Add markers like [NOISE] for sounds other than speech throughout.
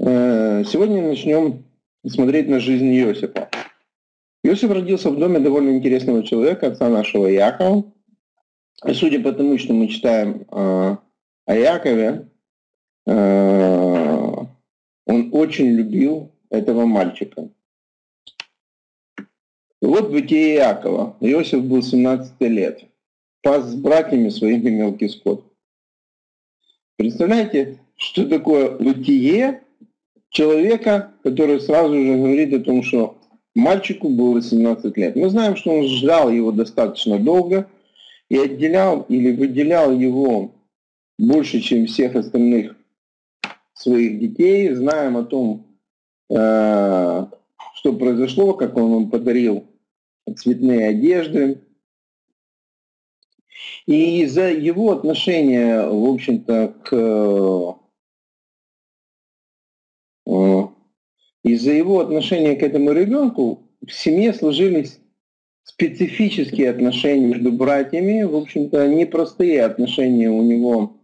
Э, сегодня начнем смотреть на жизнь Иосифа. Иосиф родился в доме довольно интересного человека, отца нашего Якова. И судя по тому, что мы читаем э, о Якове, э, он очень любил этого мальчика. Вот бытие Иакова. Иосиф был 17 лет. Пас с братьями своими мелкий скот. Представляете, что такое бытие человека, который сразу же говорит о том, что мальчику было 17 лет. Мы знаем, что он ждал его достаточно долго и отделял или выделял его больше, чем всех остальных своих детей. Знаем о том, э, что произошло, как он им подарил цветные одежды. И из-за его отношения, в общем-то, к из-за его отношения к этому ребенку в семье сложились специфические отношения между братьями, в общем-то, непростые отношения у него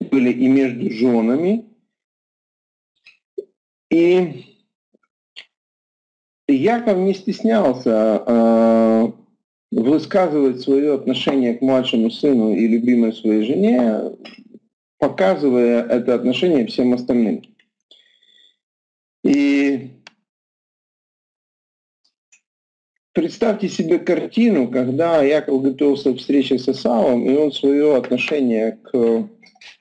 были и между женами. И Яков не стеснялся э, высказывать свое отношение к младшему сыну и любимой своей жене, показывая это отношение всем остальным. И представьте себе картину, когда Яков готовился к встрече с Исавом, и он свое отношение к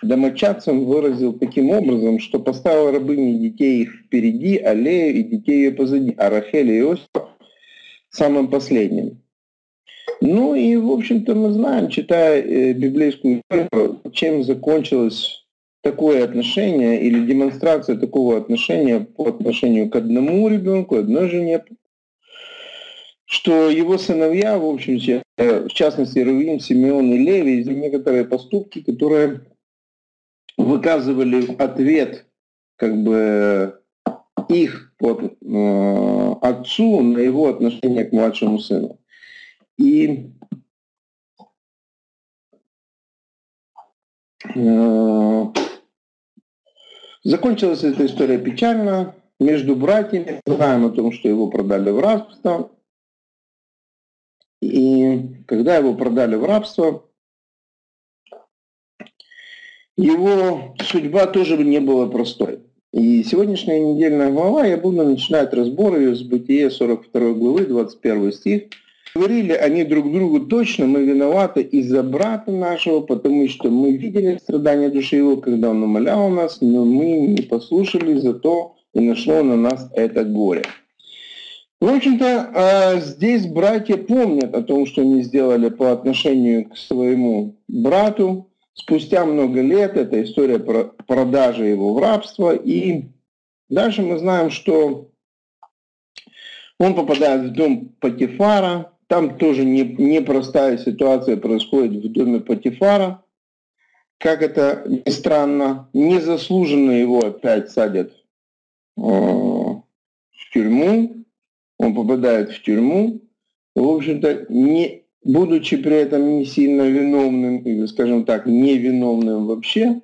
домочадцам выразил таким образом, что поставил рабыни детей их впереди, а Лею и детей ее позади, а Рахель и Иосифа самым последним. Ну и, в общем-то, мы знаем, читая э, библейскую историю, чем закончилось такое отношение или демонстрация такого отношения по отношению к одному ребенку, одной жене, что его сыновья, в общем, в частности, Рувим, Симеон и Леви, некоторые поступки, которые выказывали ответ как бы их под, э, отцу на его отношение к младшему сыну. И э, закончилась эта история печально. Между братьями знаем о том, что его продали в рабство. И когда его продали в рабство, его судьба тоже не была простой. И сегодняшняя недельная глава, я буду начинать разбор ее с Бытия 42 главы, 21 стих. Говорили они друг другу точно, мы виноваты из-за брата нашего, потому что мы видели страдания души его, когда он умолял нас, но мы не послушали, зато и нашло на нас это горе. В общем-то, а, здесь братья помнят о том, что они сделали по отношению к своему брату, Спустя много лет эта история про продажи его в рабство. И дальше мы знаем, что он попадает в дом Патифара. Там тоже непростая ситуация происходит в доме Патифара. Как это ни странно, незаслуженно его опять садят э, в тюрьму. Он попадает в тюрьму. В общем-то, не, будучи при этом не сильно виновным, или, скажем так, невиновным вообще.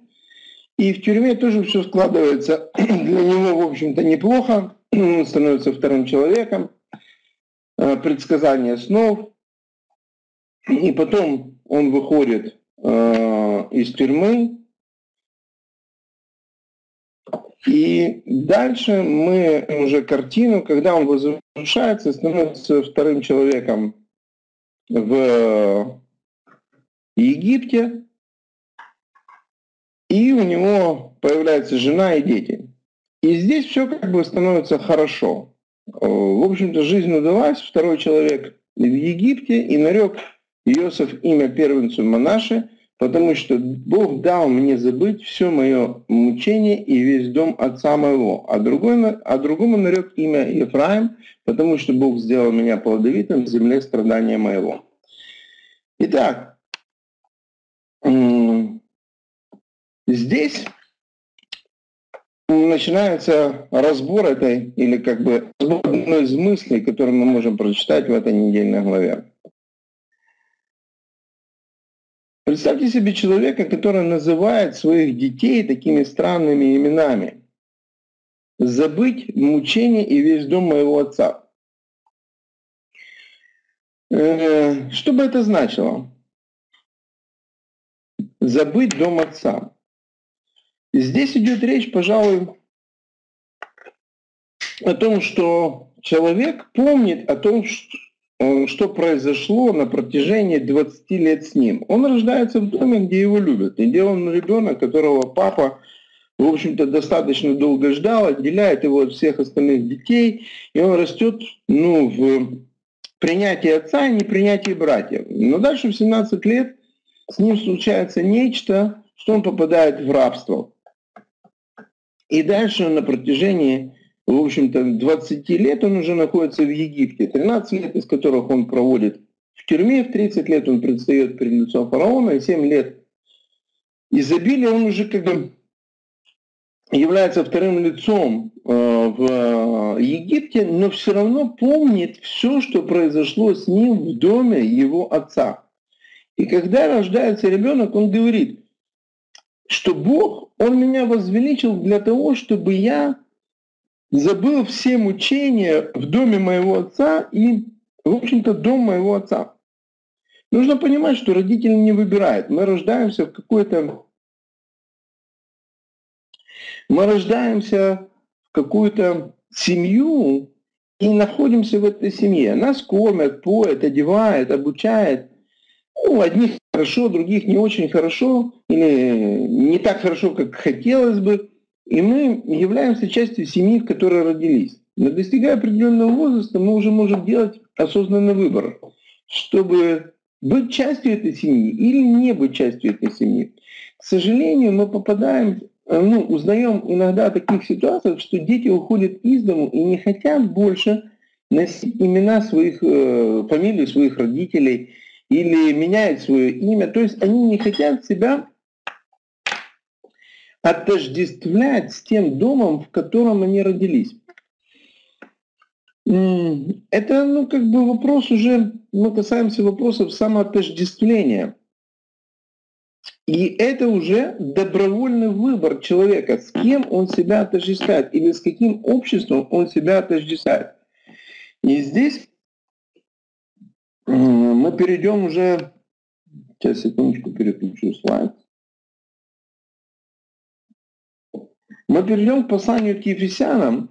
И в тюрьме тоже все складывается [CLEARS THROAT] для него, в общем-то, неплохо. Он становится вторым человеком. Э, предсказание снов. И потом он выходит э, из тюрьмы. И дальше мы уже картину, когда он возвращается, становится вторым человеком в Египте, и у него появляется жена и дети. И здесь все как бы становится хорошо. В общем-то, жизнь удалась, второй человек в Египте, и нарек Иосиф имя первенцу Монаши, потому что Бог дал мне забыть все мое мучение и весь дом отца моего. А, другой, а другому нарек имя Ефраим, потому что Бог сделал меня плодовитым в земле страдания моего. Итак, здесь начинается разбор этой, или как бы разбор одной из мыслей, которую мы можем прочитать в этой недельной главе. Представьте себе человека, который называет своих детей такими странными именами. забыть мучение и весь дом моего отца. Э, что бы это значило? Забыть дом отца. Здесь идет речь, пожалуй, о том, что человек помнит о том, что Э, произошло на протяжении 20 лет с ним. Он рождается в доме, где его любят. И где он ребенок, которого папа, в общем-то, достаточно долго ждал, отделяет его от всех остальных детей, и он растет ну, в принятии отца и непринятии братьев. Но дальше в 17 лет с ним случается нечто, что он попадает в рабство. И дальше на протяжении в общем-то, 20 лет он уже находится в Египте, 13 лет из которых он проводит в тюрьме, в 30 лет он предстает перед лицом фараона, и 7 лет изобилия он уже как бы является вторым лицом э, в Египте, но все равно помнит все, что произошло с ним в доме его отца. И когда рождается ребенок, он говорит, что Бог, Он меня возвеличил для того, чтобы я забыл все мучения в доме моего отца и, в общем-то, дом моего отца. Нужно понимать, что родители не выбирают. Мы рождаемся в какой-то... Мы рождаемся в какую-то семью и находимся в этой семье. Нас кормят, поят, одевают, обучают. Ну, одних хорошо, других не очень хорошо, или не так хорошо, как хотелось бы. И мы являемся частью семьи, в которой родились. Но достигая определенного возраста, мы уже можем делать осознанный выбор, чтобы быть частью этой семьи или не быть частью этой семьи. К сожалению, мы попадаем, ну, узнаем иногда о таких ситуациях, что дети уходят из дому и не хотят больше носить имена своих, э, фамилии своих родителей или меняют свое имя. То есть они не хотят себя отождествлять с тем домом, в котором они родились. Это, ну, как бы вопрос уже, мы касаемся вопросов самоотождествления. И это уже добровольный выбор человека, с кем он себя отождествляет или с каким обществом он себя отождествляет. И здесь мы перейдем уже, сейчас секундочку переключу слайд. Мы перейдем к посланию к Ефесянам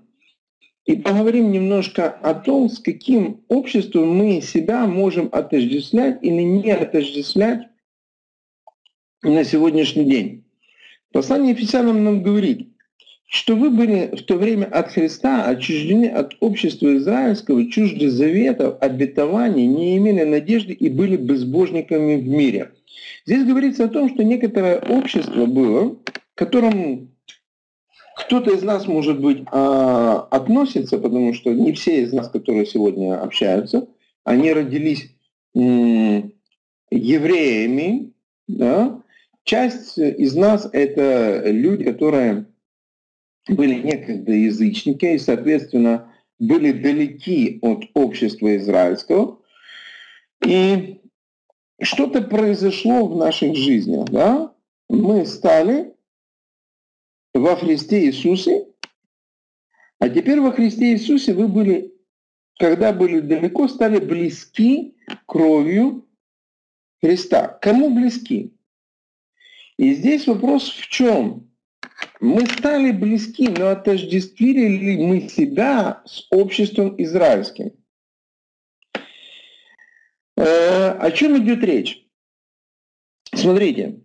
и поговорим немножко о том, с каким обществом мы себя можем отождествлять или не отождествлять на сегодняшний день. Послание Ефесянам нам говорит, что вы были в то время от Христа отчуждены от общества израильского, чужды заветов, обетований, не имели надежды и были безбожниками в мире. Здесь говорится о том, что некоторое общество было, которому кто-то из нас, может быть, а, относится, потому что не все из нас, которые сегодня общаются, они родились евреями. Да? Часть из нас – это люди, которые были некогда язычники и, соответственно, были далеки от общества израильского. И что-то произошло в наших жизнях. Да? Мы стали во Христе Иисусе, а теперь во Христе Иисусе вы были, когда были далеко, стали близки кровью Христа. Кому близки? И здесь вопрос в чем? Мы стали близки, но отождествили ли мы себя с обществом израильским? Э, о чем идет речь? Смотрите,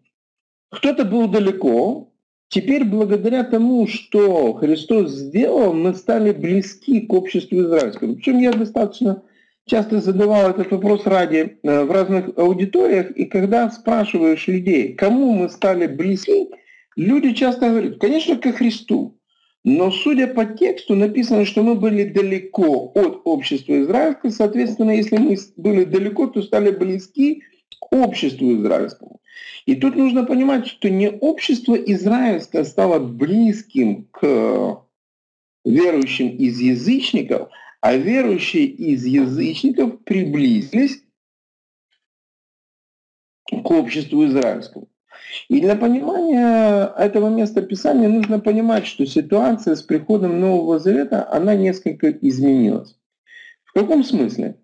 кто-то был далеко, Теперь благодаря тому, что Христос сделал, мы стали близки к обществу израильскому. Причем я достаточно часто задавал этот вопрос ради э, в разных аудиториях, и когда спрашиваешь людей, кому мы стали близки, люди часто говорят, конечно, ко Христу. Но судя по тексту, написано, что мы были далеко от общества израильского, соответственно, если мы были далеко, то стали близки к обществу израильскому. И тут нужно понимать, что не общество израильское стало близким к верующим из язычников, а верующие из язычников приблизились к обществу израильскому. И для понимания этого места Писания нужно понимать, что ситуация с приходом Нового Завета, она несколько изменилась. В каком смысле?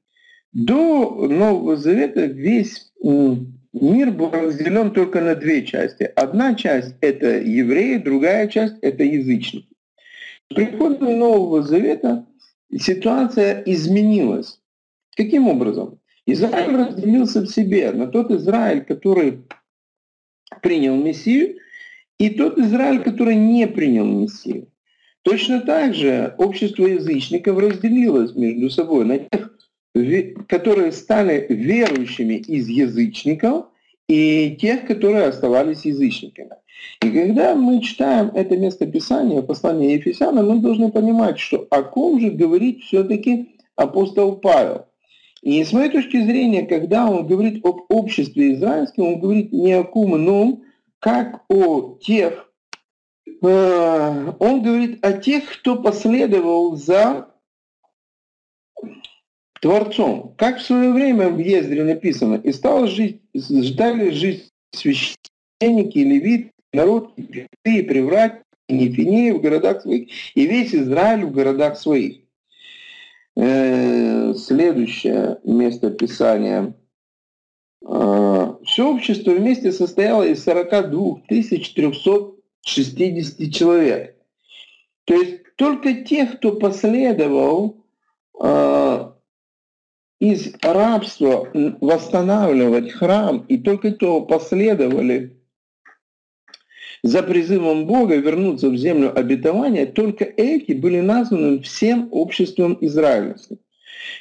До Нового Завета весь мир был разделен только на две части. Одна часть — это евреи, другая часть — это язычники. С приходом Нового Завета ситуация изменилась. Каким образом? Израиль разделился в себе на тот Израиль, который принял Мессию, и тот Израиль, который не принял Мессию. Точно так же общество язычников разделилось между собой на тех, которые стали верующими из язычников, и тех, которые оставались язычниками. И когда мы читаем это место Писания, послание Ефесянам, мы должны понимать, что о ком же говорит все-таки апостол Павел. И с моей точки зрения, когда он говорит об обществе израильском, он говорит не о ком ином, как о тех, э, он говорит о тех, кто последовал за Творцом. Как в свое время в Ездре написано, и стало жить, ждали жить священники, левиты, народ, и и приврать, и нефинеи в городах своих, и весь Израиль в городах своих. Э, следующее место Писания. Э, Все общество вместе состояло из 42 360 человек. То есть только тех, кто последовал э, из рабства восстанавливать храм, и только то последовали за призывом Бога вернуться в землю обетования, только эти были названы всем обществом израильским.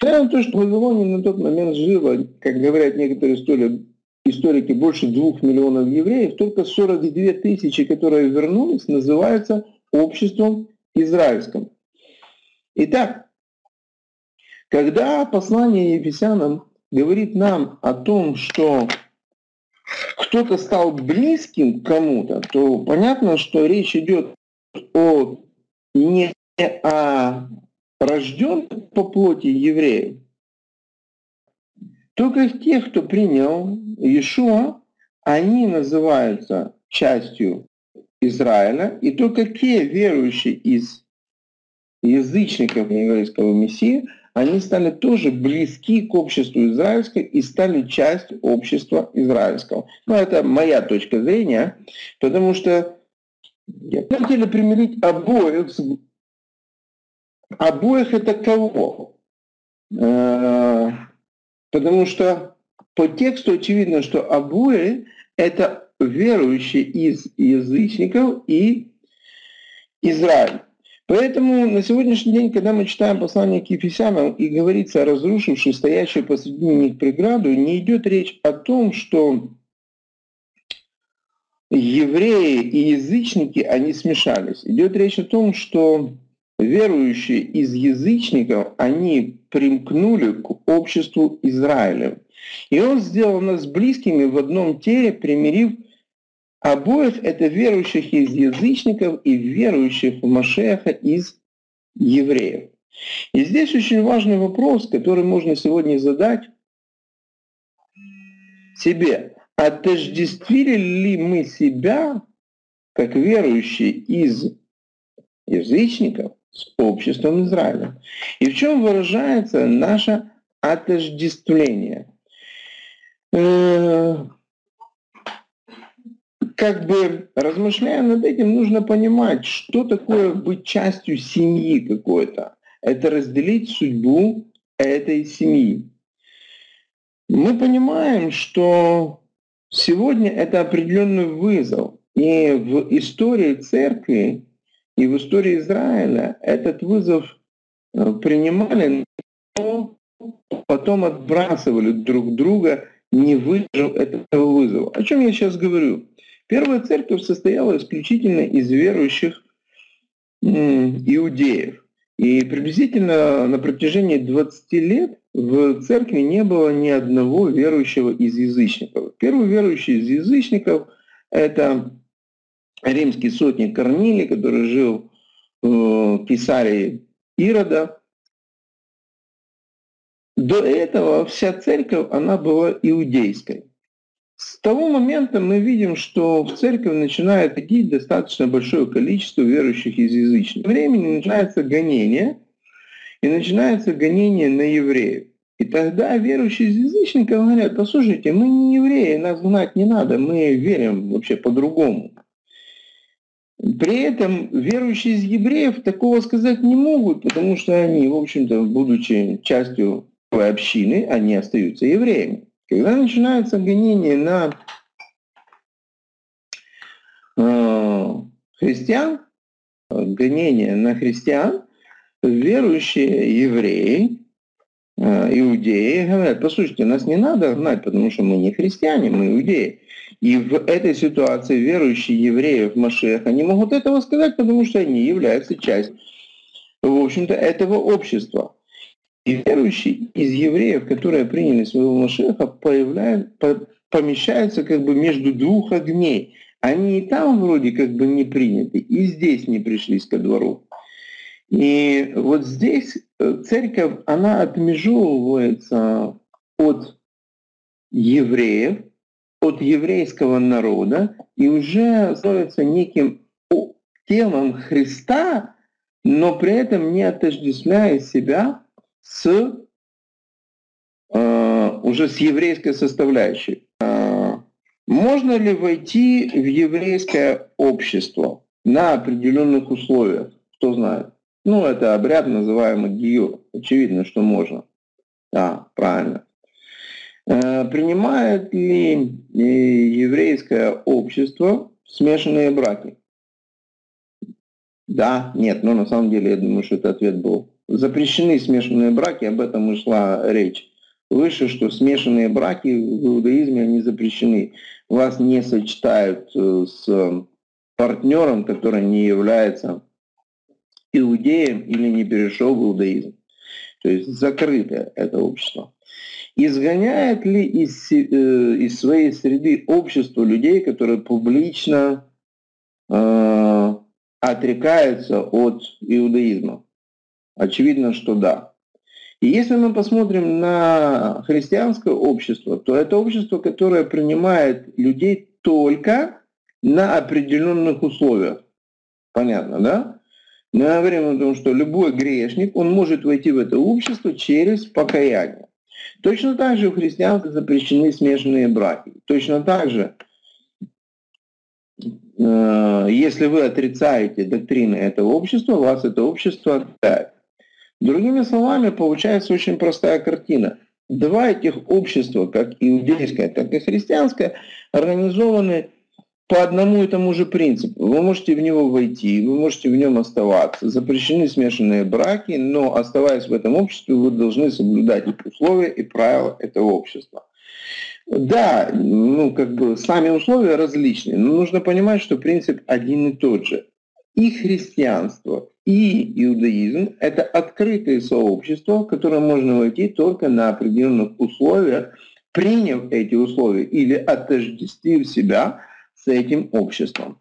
Несмотря то, что в Вавилоне на тот момент жило, как говорят некоторые истории, историки, больше двух миллионов евреев, только 42 тысячи, которые вернулись, называются обществом израильским. Итак, когда послание Ефесянам говорит нам о том, что кто-то стал близким к кому-то, то понятно, что речь идет о не о рожденных по плоти евреев, только тех, кто принял Иешуа, они называются частью Израиля, и только те верующие из язычников еврейского Мессии – они стали тоже близки к обществу израильскому и стали частью общества израильского. Но ну, это моя точка зрения, потому что хотели примирить обоих. Обоих это кого? Э, потому что по тексту очевидно, что обои это верующие из язычников и Израиль. Поэтому на сегодняшний день, когда мы читаем послание к Ефесянам и говорится о разрушившей стоящую посреди них преграду, не идет речь о том, что евреи и язычники, они смешались. Идет речь о том, что верующие из язычников, они примкнули к обществу Израиля. И он сделал нас близкими в одном теле, примирив Обоих это верующих из язычников и верующих в Машеха из евреев. И здесь очень важный вопрос, который можно сегодня задать себе. Отождествили ли мы себя, как верующие из язычников, с обществом Израиля? И в чем выражается наше отождествление? Как бы размышляя над этим, нужно понимать, что такое быть частью семьи какой-то. Это разделить судьбу этой семьи. Мы понимаем, что сегодня это определенный вызов. И в истории церкви, и в истории Израиля этот вызов э, принимали, но потом отбрасывали друг друга, не выдержав этого вызова. О чем я сейчас говорю? Первая церковь состояла исключительно из верующих иудеев. И приблизительно на протяжении 20 лет в церкви не было ни одного верующего из язычников. Первый верующий из язычников – это римский сотник Корнилий, который жил в Кесарии Ирода. До этого вся церковь, она была иудейской. С того момента мы видим, что в церковь начинает идти достаточно большое количество верующих из язычных. Времени начинается гонение, и начинается гонение на евреев. И тогда верующие из язычников говорят, послушайте, мы не евреи, нас знать не надо, мы верим вообще по-другому. При этом верующие из евреев такого сказать не могут, потому что они, в общем-то, будучи частью общины, они остаются евреями. Когда начинается гонение на э, христиан, гонение на христиан, верующие евреи, э, иудеи говорят, послушайте, нас не надо гнать, потому что мы не христиане, мы иудеи. И в этой ситуации верующие евреи в Машех, они могут этого сказать, потому что они являются частью, в общем-то, этого общества. И верующие из евреев, которые приняли своего Машеха, помещаются как бы между двух огней. Они и там вроде как бы не приняты, и здесь не пришлись ко двору. И вот здесь э, церковь, она отмежевывается от евреев, от еврейского народа и уже становится неким телом Христа, но при этом не отождествляя себя с э, уже с еврейской составляющей. Э, можно ли войти в еврейское общество на определенных условиях? Кто знает? Ну, это обряд, называемый гиюр. Очевидно, что можно. Да, правильно. Э, принимает ли э, еврейское общество смешанные браки? Да, нет, но на самом деле я думаю, что этот ответ был. Запрещены смешанные браки, об этом и шла речь. Выше, что смешанные браки в иудаизме, они запрещены. Вас не сочетают э, с партнером, который не является иудеем или не перешел в иудаизм. То есть закрытое это общество. Изгоняет ли из, э, из своей среды общество людей, которые публично э, отрекаются от иудаизма? Очевидно, что да. И если мы посмотрим на христианское общество, то это общество, которое принимает людей только на определенных условиях. Понятно, да? Мы говорим о том, что любой грешник, он может войти в это общество через покаяние. Точно так же в христианстве запрещены смешанные браки. Точно так же, э, если вы отрицаете доктрины этого общества, вас это общество отрицает. Другими словами, получается очень простая картина. Два этих общества, как иудейское, так и христианское, организованы по одному и тому же принципу. Вы можете в него войти, вы можете в нем оставаться. Запрещены смешанные браки, но оставаясь в этом обществе, вы должны соблюдать условия, и правила этого общества. Да, ну как бы сами условия различны, но нужно понимать, что принцип один и тот же. И христианство, и иудаизм – это открытые сообщества, в которые можно войти только на определенных условиях, приняв эти условия или отождествив себя с этим обществом.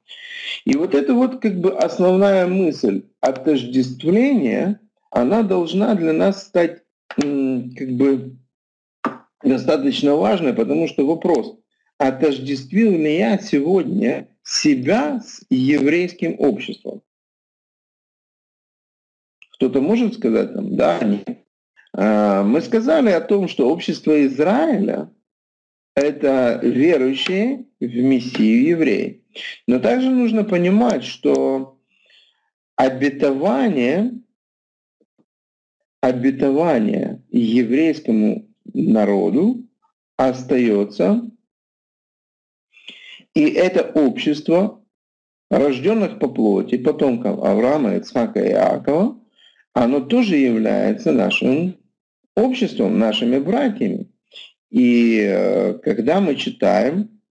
И вот это вот как бы основная мысль отождествления, она должна для нас стать как бы достаточно важной, потому что вопрос, отождествил ли я сегодня себя с еврейским обществом? Кто-то может сказать нам, да, нет. А, мы сказали о том, что общество Израиля это верующие в Мессию евреи. Но также нужно понимать, что обетование, обетование еврейскому народу остается, и это общество рожденных по плоти, потомков Авраама, Ицхака и Иакова, оно тоже является нашим обществом, нашими братьями. И э, когда мы читаем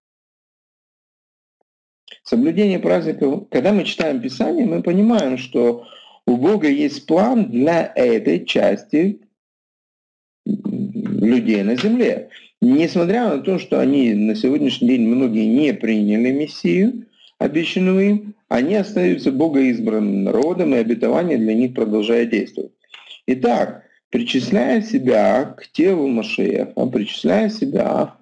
соблюдение праздников, когда мы читаем Писание, мы понимаем, что у Бога есть план для этой части людей на земле. Несмотря на то, что они на сегодняшний день многие не приняли Мессию, обещанную им, они остаются богоизбранным народом, и обетование для них продолжает действовать. Итак, причисляя себя к телу Машеха, причисляя себя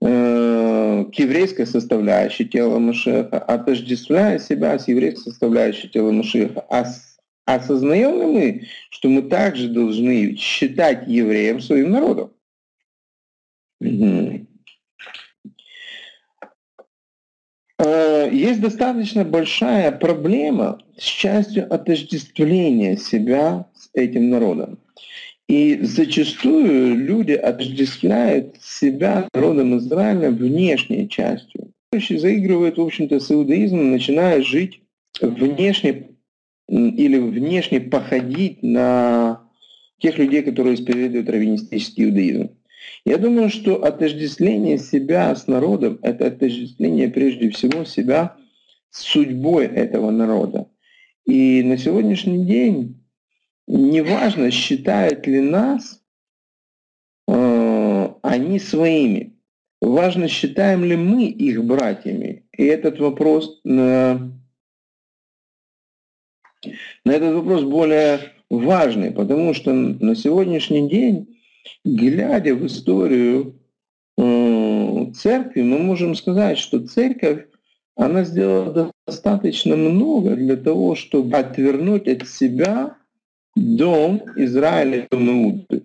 э, к еврейской составляющей тела Машеха, отождествляя себя с еврейской составляющей тела Машеха. А осознаем ли мы, что мы также должны считать евреем своим народом? Э, есть достаточно большая проблема с частью отождествления себя с этим народом. И зачастую люди отождествляют себя народом Израиля внешней частью. Заигрывают, в общем-то, с иудаизмом, начиная жить внешне или внешне походить на тех людей, которые исповедуют раввинистический иудаизм. Я думаю, что отождествление себя с народом — это отождествление прежде всего себя с судьбой этого народа. И на сегодняшний день неважно, считают ли нас э, они своими. Важно, считаем ли мы их братьями. И этот вопрос на, на этот вопрос более важный, потому что на сегодняшний день глядя в историю э, церкви, мы можем сказать, что церковь, она сделала достаточно много для того, чтобы отвернуть от себя дом Израиля, дом Иуды.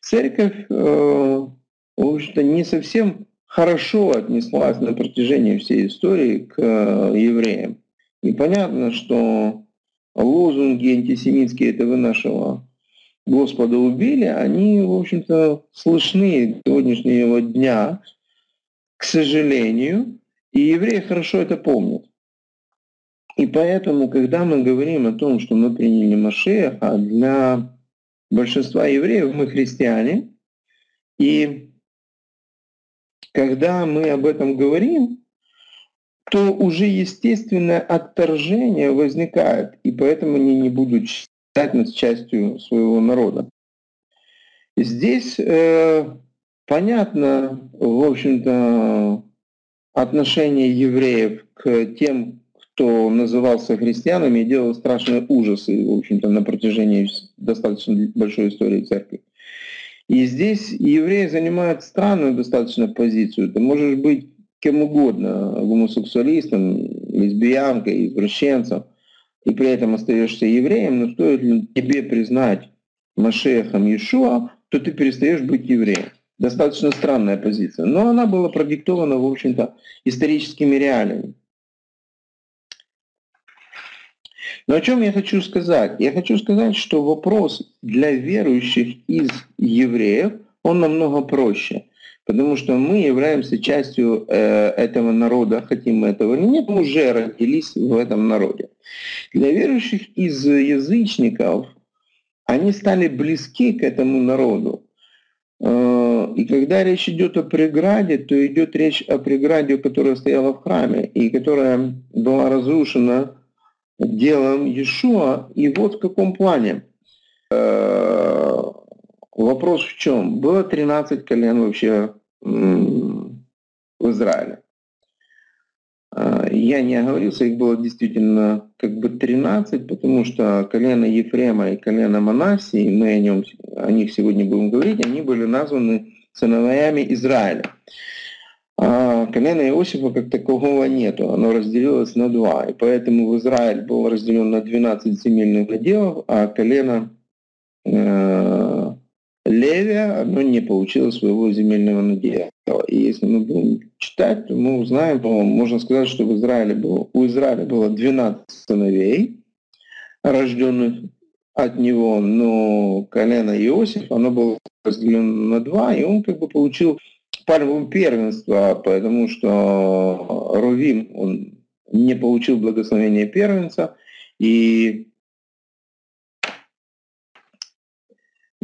Церковь, э, в общем-то, не совсем хорошо отнеслась на протяжении всей истории к э, евреям. И понятно, что лозунги антисемитские этого нашего Господа убили, они, в общем-то, слышны сегодняшнего дня, к сожалению, и евреи хорошо это помнят. И поэтому, когда мы говорим о том, что мы приняли Машеха, для большинства евреев мы христиане, и когда мы об этом говорим, то уже естественное отторжение возникает, и поэтому они не будут считать нас частью своего народа. Здесь э, понятно, в общем-то, отношение евреев к тем, кто назывался христианами и делал страшные ужасы, в общем-то, на протяжении достаточно большой истории церкви. И здесь евреи занимают странную достаточно позицию. Ты можешь быть кем угодно, гомосексуалистом, лесбиянкой, извращенцем, и при этом остаешься евреем, но стоит ли тебе признать Машехом Иешуа, то ты перестаешь быть евреем. Достаточно странная позиция. Но она была продиктована, в общем-то, историческими реалиями. Но о чем я хочу сказать? Я хочу сказать, что вопрос для верующих из евреев, он намного проще. Потому что мы являемся частью э, этого народа, хотим мы этого или нет, мы уже родились в этом народе. Для верующих из язычников они стали близки к этому народу. Э, и когда речь идет о преграде, то идет речь о преграде, которая стояла в храме и которая была разрушена делом Иешуа. И вот в каком плане. Э, вопрос в чем? Было 13 колен вообще в Израиле. Э, я не оговорился, их было действительно как бы 13, потому что колено Ефрема и колено Манасии, мы о, нем, о них сегодня будем говорить, они были названы сыновьями Израиля. А колено Иосифа как такового нету, оно разделилось на два. И поэтому в Израиль был разделен на 12 земельных наделов, а колено э, Левия, оно не получило своего земельного надела. И если мы будем читать, то мы узнаем, можно сказать, что в Израиле было, у Израиля было 12 сыновей, рожденных от него, но колено Иосиф, оно было разделено на два, и он как бы получил пальму первенства, потому что Рувим, он не получил благословения первенца, и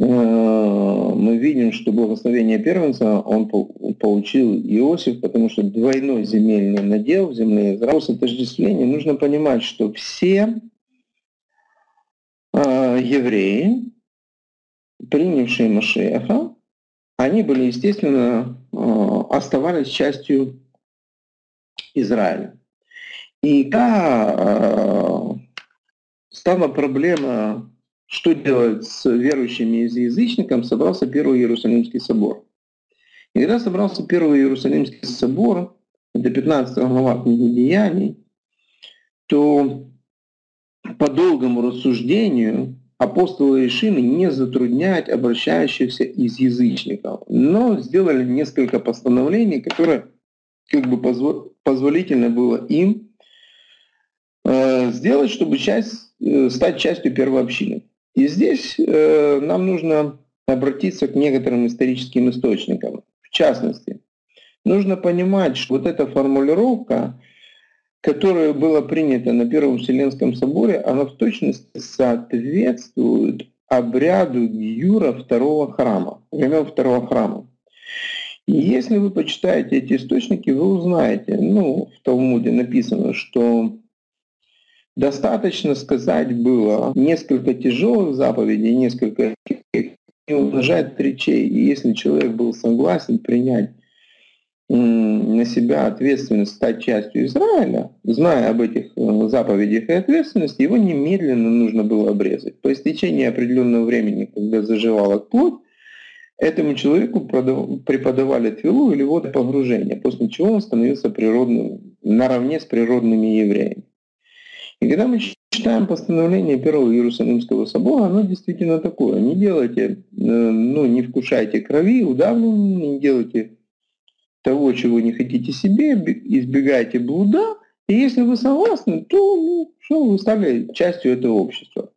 мы видим, что благословение первенца он получил Иосиф, потому что двойной земельный надел в земле Израиля. отождествления нужно понимать, что все э, евреи, принявшие Машеха, они были, естественно, э, оставались частью Израиля. И когда э, стала проблема, что делать с верующими и язычниками, собрался Первый Иерусалимский собор. И когда собрался Первый Иерусалимский собор, это 15 глава книги Деяний, то по долгому рассуждению апостолы решили не затруднять обращающихся из язычников, но сделали несколько постановлений, которые как бы позволительно было им э, сделать, чтобы часть, э, стать частью первой общины. И здесь э, нам нужно обратиться к некоторым историческим источникам. В частности, нужно понимать, что вот эта формулировка, которая была принята на Первом Вселенском соборе, она в точности соответствует обряду Гиюра второго храма, времен второго храма. И если вы почитаете эти источники, вы узнаете, ну, в Талмуде написано, что достаточно сказать было несколько тяжелых заповедей, несколько не умножать речей. И если человек был согласен принять на себя ответственность стать частью Израиля, зная об этих э, заповедях и ответственности, его немедленно нужно было обрезать. По истечении определенного времени, когда заживала плоть, этому человеку преподавали твилу или водопогружение, после чего он становился природным, наравне с природными евреями. И когда мы читаем постановление Первого Иерусалимского собора, оно действительно такое. Не делайте, э, ну, не вкушайте крови, удавливания, не делайте того, чего не хотите себе, избегайте блуда, и если вы согласны, то ну, все, вы стали частью этого общества.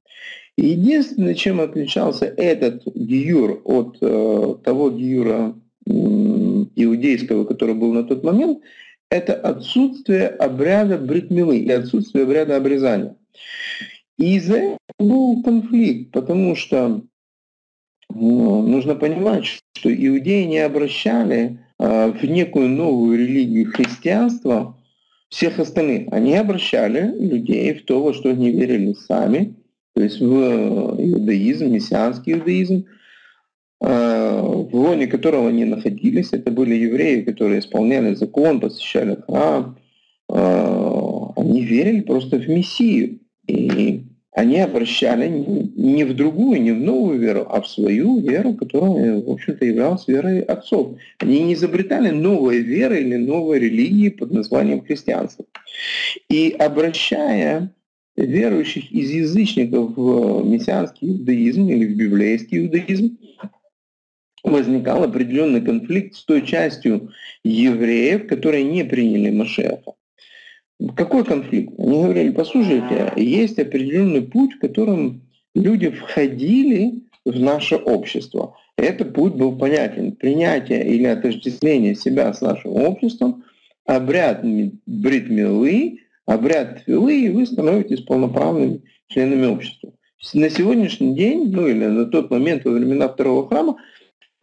И единственное, чем отличался этот гиюр от э, того гиюра э, иудейского, который был на тот момент, это отсутствие обряда бритмилы и отсутствие обряда обрезания. И из-за этого был конфликт, потому что ну, нужно понимать, что иудеи не обращали Э, в некую новую религию христианства всех остальных. Они обращали людей в то, во что они верили сами, то есть в иудаизм, мессианский иудаизм, э, в лоне которого они находились. Это были евреи, которые исполняли закон, посещали храм. Э, они верили просто в Мессию. И они обращали не в другую, не в новую веру, а в свою веру, которая, в общем-то, являлась верой отцов. Они не изобретали новой веры или новой религии под названием христианство. И обращая верующих из язычников в мессианский иудаизм или в библейский иудаизм, возникал определенный конфликт с той частью евреев, которые не приняли Машеха. Какой конфликт? Они говорили, послушайте, есть определенный путь, в котором люди входили в наше общество. Этот путь был понятен. Принятие или отождествление себя с нашим обществом, обряд бритмилы, обряд твилы, и вы становитесь полноправными членами общества. На сегодняшний день, ну или на тот момент во времена второго храма,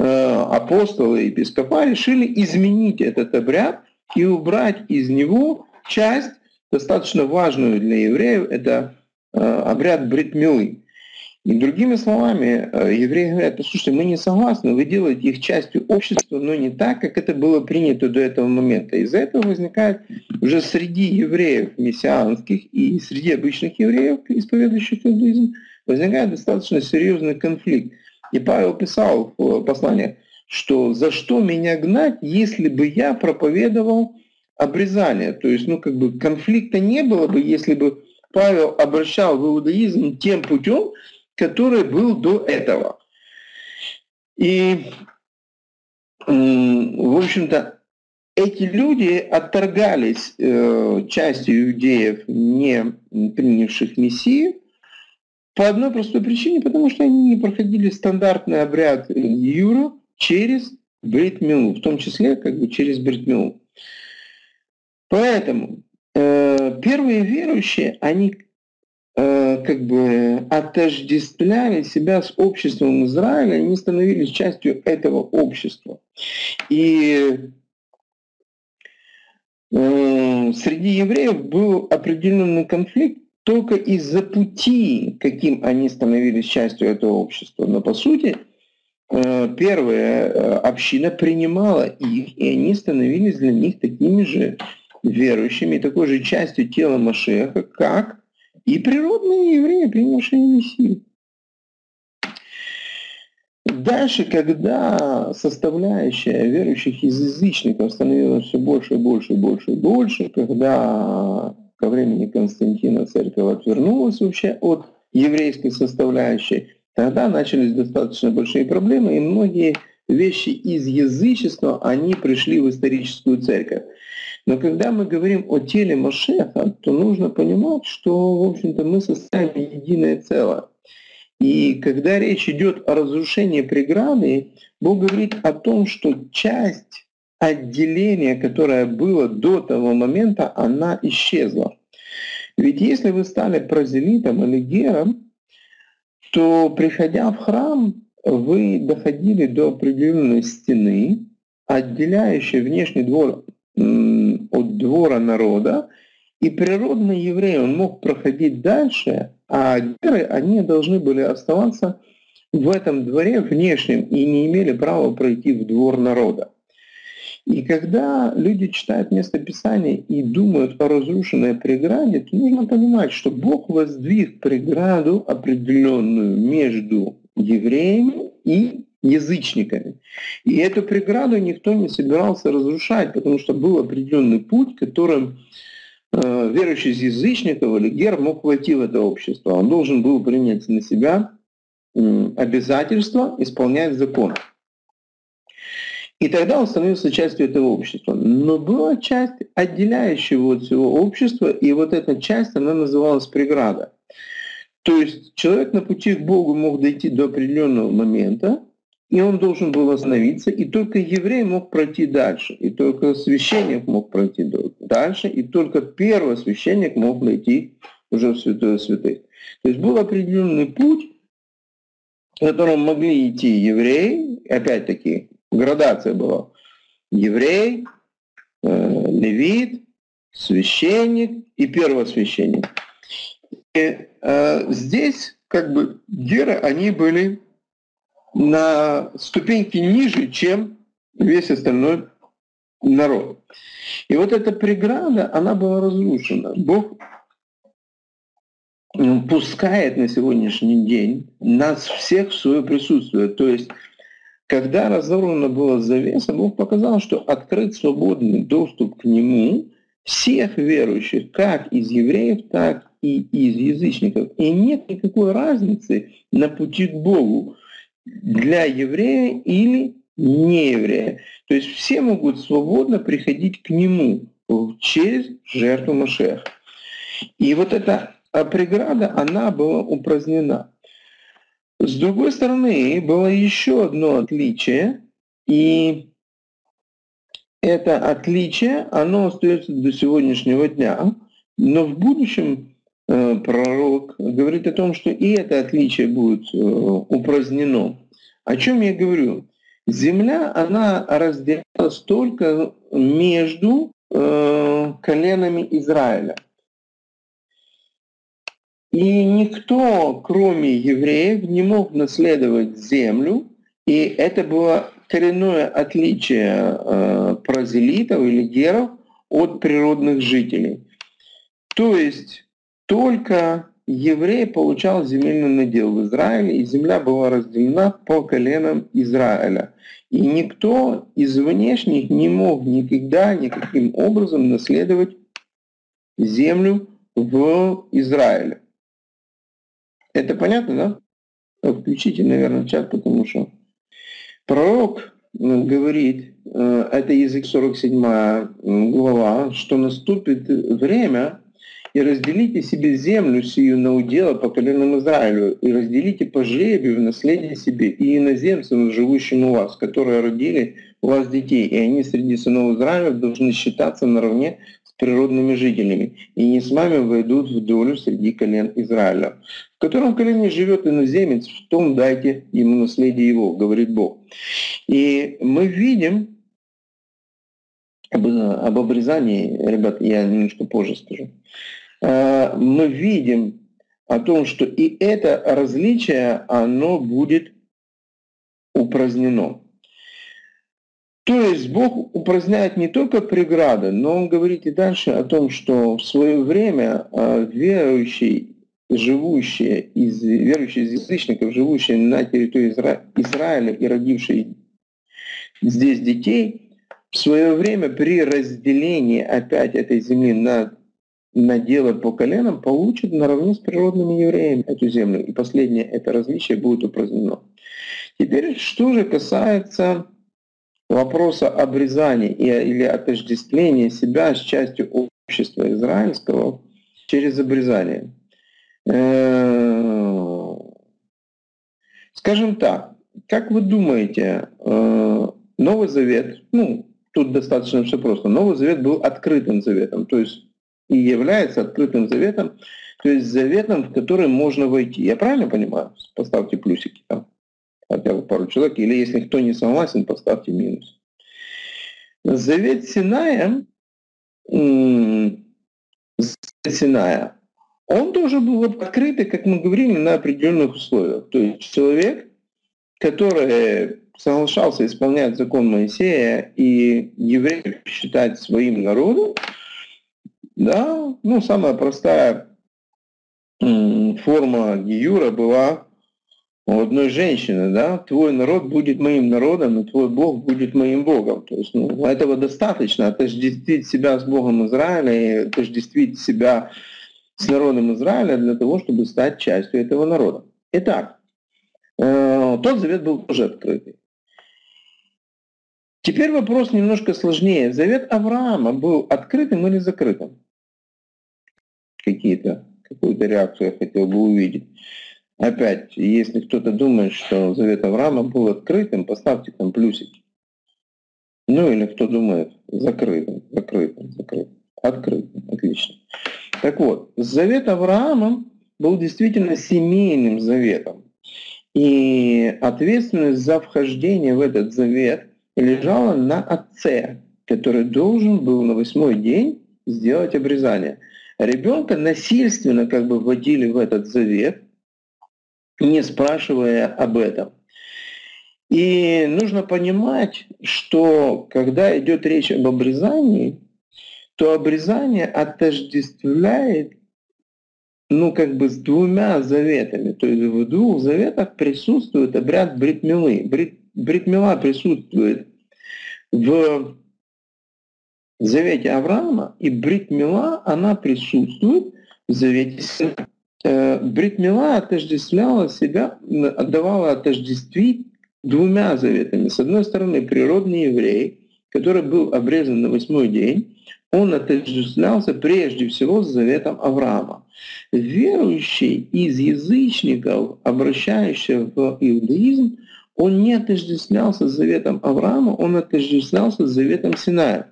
апостолы и епископа решили изменить этот обряд и убрать из него часть, достаточно важную для евреев, это э, обряд бритмилы. И другими словами, э, евреи говорят, послушайте, мы не согласны, вы делаете их частью общества, но не так, как это было принято до этого момента. Из-за этого возникает уже среди евреев мессианских и среди обычных евреев, исповедующих иудаизм, возникает достаточно серьезный конфликт. И Павел писал в послании, что за что меня гнать, если бы я проповедовал обрезания. То есть, ну, как бы конфликта не было бы, если бы Павел обращал в иудаизм тем путем, который был до этого. И, в общем-то, эти люди отторгались э, частью иудеев, не принявших Мессию, по одной простой причине, потому что они не проходили стандартный обряд Юра через Бритмилу, в том числе как бы через Бритмилу. Поэтому э, первые верующие, они э, как бы отождествляли себя с обществом Израиля, они становились частью этого общества. И э, среди евреев был определенный конфликт только из-за пути, каким они становились частью этого общества. Но по сути, э, первая э, община принимала их, и они становились для них такими же верующими, такой же частью тела Машеха, как и природные евреи, принявшие Мессию. дальше, когда составляющая верующих из язычников становилась все больше и больше и больше и больше, когда ко времени Константина церковь отвернулась вообще от еврейской составляющей, тогда начались достаточно большие проблемы, и многие вещи из язычества, они пришли в историческую церковь. Но когда мы говорим о теле Машеха, то нужно понимать, что, в общем-то, мы составим единое целое. И когда речь идет о разрушении преграды, Бог говорит о том, что часть отделения, которое было до того момента, она исчезла. Ведь если вы стали прозелитом или гером, то приходя в храм, вы доходили до определенной стены, отделяющей внешний двор от двора народа, и природный еврей, он мог проходить дальше, а геры, они должны были оставаться в этом дворе внешнем и не имели права пройти в двор народа. И когда люди читают место Писания и думают о разрушенной преграде, то нужно понимать, что Бог воздвиг преграду определенную между евреями и язычниками. И эту преграду никто не собирался разрушать, потому что был определенный путь, которым Э, верующий из язычников или гер мог войти в это общество. Он должен был принять на себя обязательство исполнять закон. И тогда он становился частью этого общества. Но была часть, отделяющая от всего общества, и вот эта часть, она называлась преграда. То есть человек на пути к Богу мог дойти до определенного момента, и он должен был остановиться, и только еврей мог пройти дальше, и только священник мог пройти дальше, и только первый священник мог пройти уже в святое святых. То есть был определенный путь, в котором могли идти евреи, опять-таки градация была, еврей, э, левит, священник и первосвященник. И э, здесь как бы геры, они были на ступеньки ниже, чем весь остальной народ. И вот эта преграда, она была разрушена. Бог пускает на сегодняшний день нас всех в свое присутствие. То есть, когда разорвана была завеса, Бог показал, что открыт свободный доступ к Нему всех верующих, как из евреев, так и из язычников. И нет никакой разницы на пути к Богу для еврея или не еврея. То есть все могут свободно приходить к нему через жертву Машеха. И вот эта преграда, она была упразднена. С другой стороны, было еще одно отличие, и это отличие, оно остается до сегодняшнего дня, но в будущем Э, пророк говорит о том, что и это отличие будет э, упразднено. О чем я говорю? Земля, она разделялась только между э, коленами Израиля. И никто, кроме евреев, не мог наследовать землю, и это было коренное отличие э, прозелитов или геров от природных жителей. То есть только еврей получал земельный надел в Израиле, и земля была разделена по коленам Израиля. И никто из внешних не мог никогда никаким образом наследовать землю в Израиле. Это понятно, да? Включите, наверное, чат, потому что пророк э, говорит, э, это язык 47 глава, что наступит время, и разделите себе землю сию на удел по коленам Израилю, и разделите по жребию в наследие себе и иноземцам, живущим у вас, которые родили у вас детей, и они среди сынов Израиля должны считаться наравне природными жителями, и не с вами войдут в долю среди колен Израиля. В котором колене живет иноземец, в том дайте ему наследие его, говорит Бог. И мы видим, об, об обрезании, ребят, я немножко позже скажу. Э, мы видим о том, что и это различие, оно будет упразднено. То есть Бог упраздняет не только преграды, но Он говорит и дальше о том, что в свое время э, верующий живущие из, верующие из язычников, живущие на территории Изра... Израиля и родившие здесь детей, в свое время при разделении опять этой земли на, на дело по коленам получат наравне с природными евреями эту землю. И последнее это различие будет упразднено. Теперь, что же касается вопроса обрезания или отождествления себя с частью общества израильского через обрезание. Э, скажем так, как вы думаете, э, Новый Завет, ну, тут достаточно все просто, Новый Завет был открытым заветом, то есть и является открытым заветом, то есть заветом, в который можно войти. Я правильно понимаю? Поставьте плюсики там, хотя бы пару человек, или если кто не согласен, поставьте минус. Завет Синая, Синая, он тоже был открытый, как мы говорили, на определенных условиях. То есть человек, который соглашался исполнять закон Моисея и евреев считать своим народом, да, ну, самая простая форма Гиюра была у одной женщины, да, твой народ будет моим народом, и твой Бог будет моим Богом. То есть ну, этого достаточно, отождествить себя с Богом Израиля и отождествить себя с народом Израиля для того, чтобы стать частью этого народа. Итак, э, тот завет был тоже открытый. Теперь вопрос немножко сложнее. Завет Авраама был открытым или закрытым? Какие-то, какую-то реакцию я хотел бы увидеть. Опять, если кто-то думает, что завет Авраама был открытым, поставьте там плюсики. Ну или кто думает закрытым, закрытым, закрытым. Открытым, отлично. Так вот, завет Авраама был действительно семейным заветом. И ответственность за вхождение в этот завет лежала на отце, который должен был на восьмой день сделать обрезание. Ребенка насильственно как бы вводили в этот завет – не спрашивая об этом. И нужно понимать, что когда идет речь об обрезании, то обрезание отождествляет ну, как бы с двумя заветами. То есть в двух заветах присутствует обряд бритмилы. Брит, бритмила присутствует в завете Авраама, и бритмила, она присутствует в завете Сина. Э, Бритмила отождествляла себя, отдавала отождествить двумя заветами. С одной стороны, природный еврей, который был обрезан на восьмой день, он отождествлялся прежде всего с заветом Авраама. Верующий из язычников, обращающийся в иудаизм, он не отождествлялся с заветом Авраама, он отождествлялся с заветом Синая.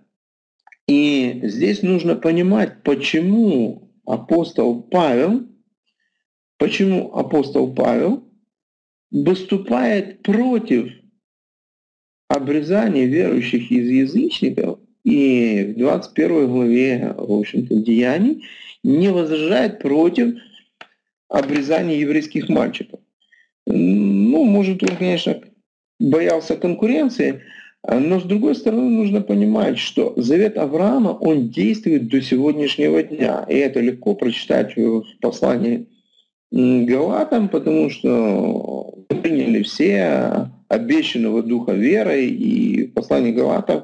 И здесь нужно понимать, почему апостол Павел Почему апостол Павел выступает против обрезания верующих из язычников и в 21 главе, в общем-то, Деяний не возражает против обрезания еврейских мальчиков. Ну, может, он, конечно, боялся конкуренции, но с другой стороны нужно понимать, что завет Авраама, он действует до сегодняшнего дня. И это легко прочитать в послании Галатам, потому что приняли все обещанного духа верой, и в послании Галатов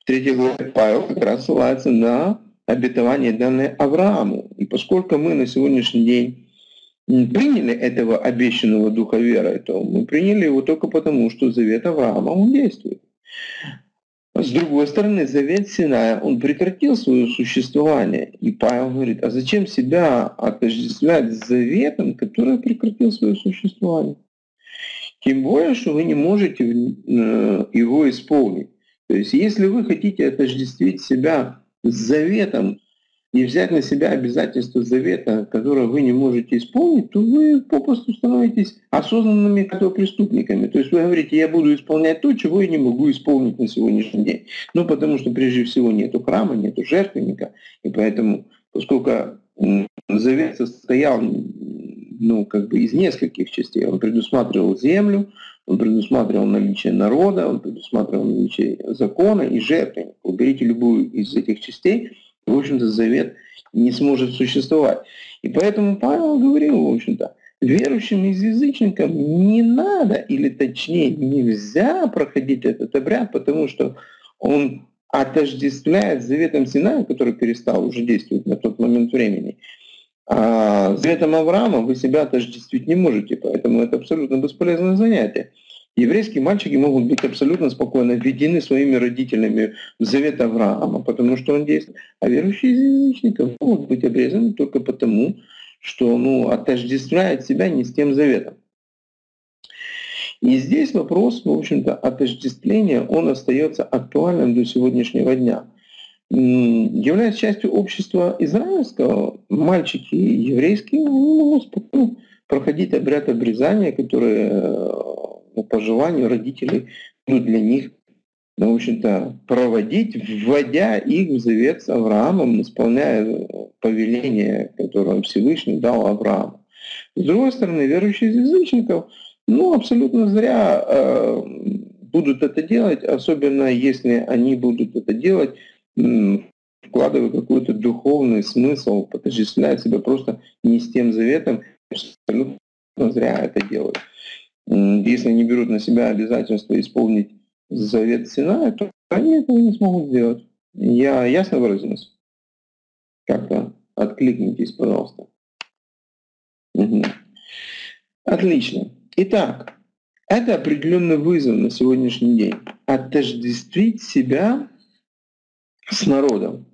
в 3 главе Павел как раз ссылается на обетование, данное Аврааму. И поскольку мы на сегодняшний день приняли этого обещанного духа верой, то мы приняли его только потому, что завет Авраама, он действует. С другой стороны, завет Синая, он прекратил свое существование. И Павел говорит, а зачем себя отождествлять с заветом, который прекратил свое существование? Тем более, что вы не можете э, его исполнить. То есть, если вы хотите отождествить себя с заветом, и взять на себя обязательства завета, которое вы не можете исполнить, то вы попросту становитесь осознанными преступниками. То есть вы говорите, я буду исполнять то, чего я не могу исполнить на сегодняшний день. Ну, потому что прежде всего нету храма, нету жертвенника, и поэтому, поскольку завет состоял ну, как бы из нескольких частей. Он предусматривал землю, он предусматривал наличие народа, он предусматривал наличие закона и жертвенника. Уберите любую из этих частей, в общем-то, завет не сможет существовать. И поэтому Павел говорил, в общем-то, верующим из язычников не надо, или точнее нельзя проходить этот обряд, потому что он отождествляет заветом Синая, который перестал уже действовать на тот момент времени. А заветом Авраама вы себя отождествить не можете, поэтому это абсолютно бесполезное занятие. Еврейские мальчики могут быть абсолютно спокойно введены своими родителями в завет Авраама, потому что он действует. А верующие из язычников могут быть обрезаны только потому, что ну, отождествляет себя не с тем заветом. И здесь вопрос, в общем-то, отождествления, он остается актуальным до сегодняшнего дня. Являясь частью общества израильского, мальчики еврейские могут проходить обряд обрезания, который э, ну, по желанию родителей ну, для них ну, в общем-то, проводить, вводя их в завет с Авраамом, исполняя повеление, которое Всевышний дал Аврааму. С другой стороны, верующие из язычников, ну, абсолютно зря э, будут это делать, особенно если они будут это делать, э, вкладывая какой-то духовный смысл, отождествляя себя просто не с тем заветом, абсолютно зря это делают. Если они берут на себя обязательство исполнить завет Синая, то они этого не смогут сделать. Я ясно выразился? Как-то откликнитесь, пожалуйста. Угу. Отлично. Итак, это определенный вызов на сегодняшний день. Отождествить себя с народом.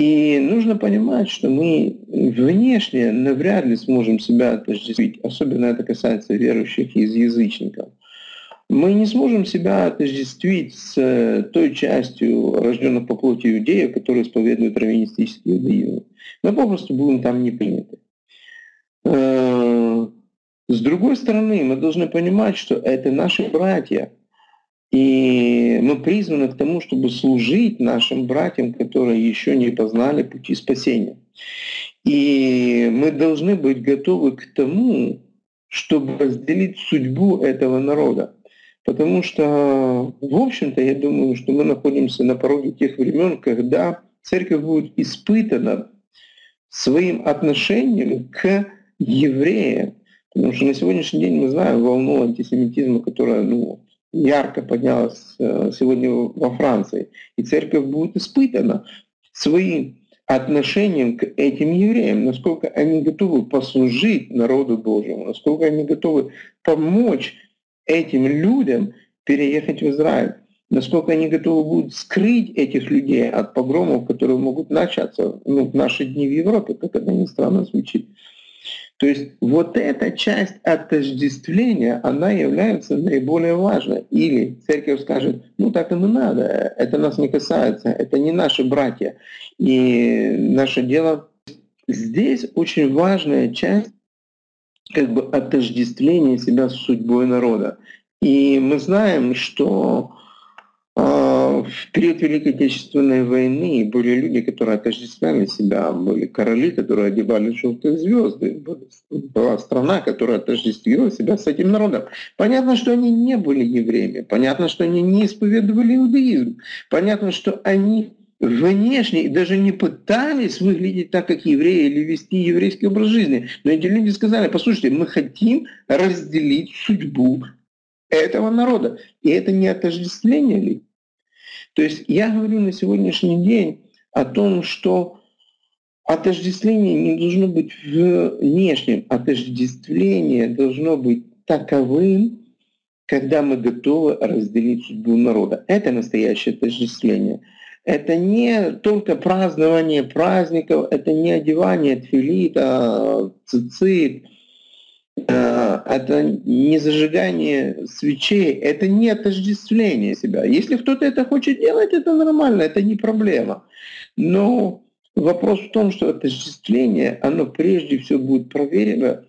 И нужно понимать, что мы внешне навряд ли сможем себя отождествить. Особенно это касается верующих из язычников мы не сможем себя отождествить с э, той частью рожденных по плоти иудеев, которые исповедуют раввинистический иудаизм. Мы попросту будем там не приняты. Э, с другой стороны, мы должны понимать, что это наши братья, и мы призваны к тому, чтобы служить нашим братьям, которые еще не познали пути спасения. И мы должны быть готовы к тому, чтобы разделить судьбу этого народа. Потому что, в общем-то, я думаю, что мы находимся на пороге тех времен, когда церковь будет испытана своим отношением к евреям. Потому что на сегодняшний день мы знаем волну антисемитизма, которая ну, ярко поднялась э, сегодня во Франции. И церковь будет испытана своим отношением к этим евреям, насколько они готовы послужить народу Божьему, насколько они готовы помочь этим людям переехать в Израиль. Насколько они готовы будут скрыть этих людей от погромов, которые могут начаться ну, в наши дни в Европе, как это ни странно звучит. То есть вот эта часть отождествления, она является наиболее важной. Или церковь скажет, ну так и не надо, это нас не касается, это не наши братья. И наше дело здесь очень важная часть как бы отождествление себя с судьбой народа. И мы знаем, что в период Великой Отечественной войны были люди, которые отождествляли себя, были короли, которые одевали желтые звезды, была страна, которая отождествила себя с этим народом. Понятно, что они не были евреями, понятно, что они не исповедовали иудаизм, понятно, что они внешне даже не пытались выглядеть так, как евреи, или вести еврейский образ жизни. Но эти люди сказали, послушайте, мы хотим разделить судьбу этого народа. И это не отождествление ли? То есть я говорю на сегодняшний день о том, что отождествление не должно быть внешним, отождествление должно быть таковым, когда мы готовы разделить судьбу народа. Это настоящее отождествление – это не только празднование праздников, это не одевание тфилита, цицит, это не зажигание свечей, это не отождествление себя. Если кто-то это хочет делать, это нормально, это не проблема. Но вопрос в том, что отождествление, оно прежде всего будет проверено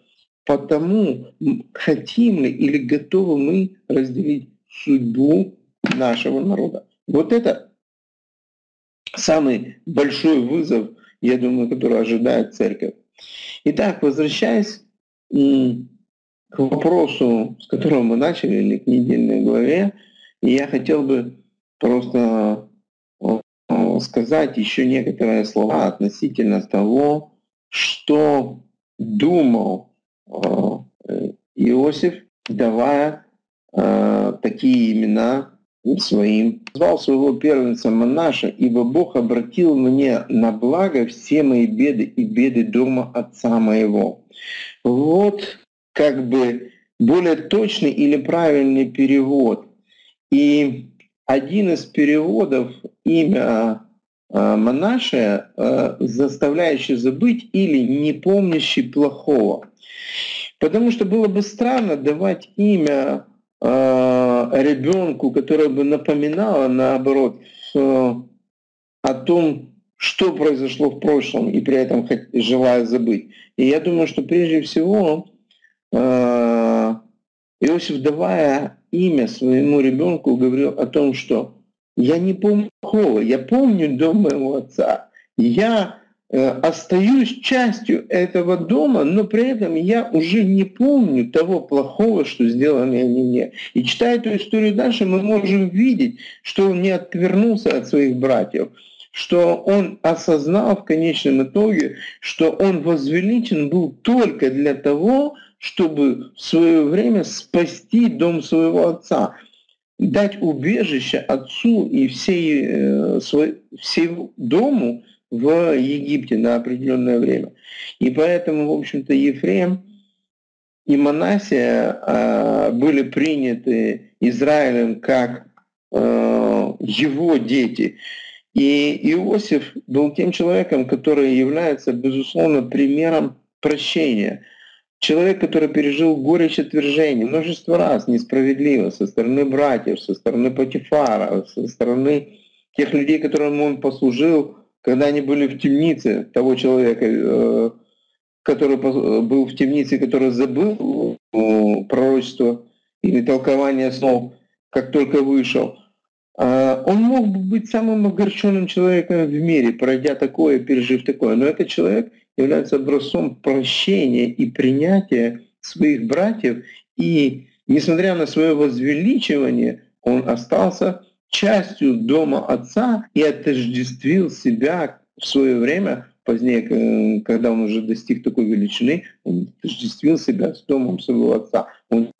потому, хотим ли или готовы мы разделить судьбу нашего народа. Вот это самый большой вызов, я думаю, который ожидает церковь. Итак, возвращаясь к вопросу, с которого мы начали, или к недельной главе, я хотел бы просто сказать еще некоторые слова относительно того, что думал э, Иосиф, давая э, такие имена своим. Звал своего первенца Манаша, ибо Бог обратил мне на благо все мои беды и беды дома отца моего. Вот как бы более точный или правильный перевод. И один из переводов имя э, Манаше, э, заставляющий забыть или не помнящий плохого. Потому что было бы странно давать имя ребенку, которое бы напоминало, наоборот, о том, что произошло в прошлом, и при этом желая забыть. И я думаю, что прежде всего Иосиф, давая имя своему ребенку, говорил о том, что я не помню я помню дом моего отца. Я э, остаюсь частью этого дома, но при этом я уже не помню того плохого, что сделали они мне. И читая эту историю дальше, мы можем видеть, что он не отвернулся от своих братьев, что он осознал в конечном итоге, что он возвеличен был только для того, чтобы в свое время спасти дом своего отца, дать убежище отцу и всей, э, свой, всему дому в Египте на определенное время. И поэтому, в общем-то, Ефрем и Манасия э, были приняты Израилем как э, его дети. И Иосиф был тем человеком, который является, безусловно, примером прощения – Человек, который пережил горечь отвержения множество раз несправедливо со стороны братьев, со стороны Патифара, со стороны тех людей, которым он послужил, когда они были в темнице, того человека, э, который был в темнице, который забыл э, пророчество или толкование снов, как только вышел. А, он мог бы быть самым огорченным человеком в мире, пройдя такое, пережив такое. Но этот человек является образцом прощения и принятия своих братьев. И несмотря на свое возвеличивание, он остался частью дома отца и отождествил себя в свое время, позднее, когда он уже достиг такой величины, он отождествил себя с домом своего отца. Он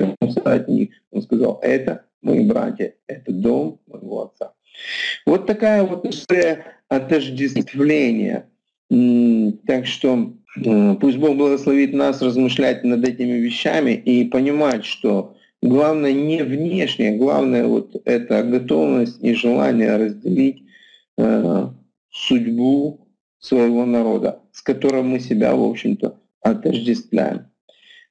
от них. Он сказал, это мои братья, это дом моего отца. Вот такая вот история отождествления. Так что пусть Бог благословит нас размышлять над этими вещами и понимать, что главное не внешнее, главное вот это готовность и желание разделить э, судьбу своего народа, с которым мы себя, в общем-то, отождествляем.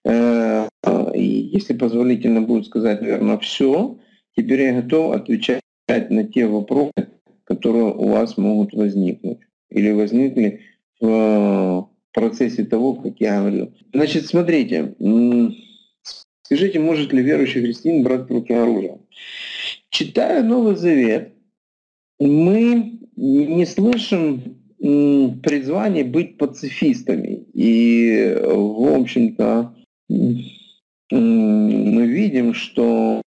Э, и если позволительно будет сказать, наверное, все, теперь я готов отвечать на те вопросы, которые у вас могут возникнуть или возникли в процессе того, как я говорил. Значит, смотрите, скажите, может ли верующий христианин брать в руки оружие? Читая Новый Завет, мы не слышим призвание быть пацифистами. И, в общем-то, мы видим, что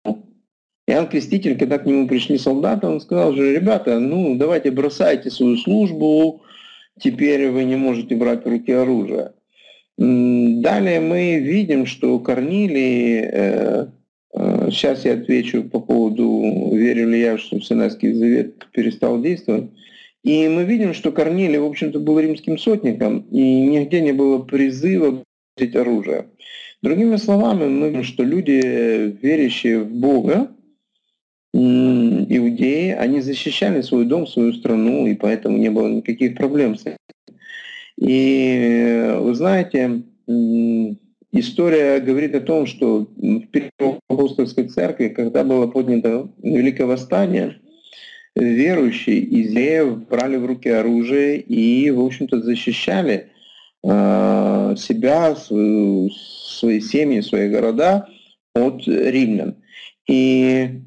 Иоанн Креститель, когда к нему пришли солдаты, он сказал же, ребята, ну давайте бросайте свою службу, теперь вы не можете брать в руки оружие. Далее мы видим, что Корнилий, э, э, сейчас я отвечу по поводу, верю ли я, что Синайский завет перестал действовать, и мы видим, что Корнилий, в общем-то, был римским сотником, и нигде не было призыва взять оружие. Другими словами, мы видим, что люди, верящие в Бога, иудеи, они защищали свой дом, свою страну, и поэтому не было никаких проблем с этим. И вы знаете, история говорит о том, что в Первой апостольской церкви, когда было поднято Великое Восстание, верующие из евреев брали в руки оружие и, в общем-то, защищали э, себя, свою, свои семьи, свои города от римлян. И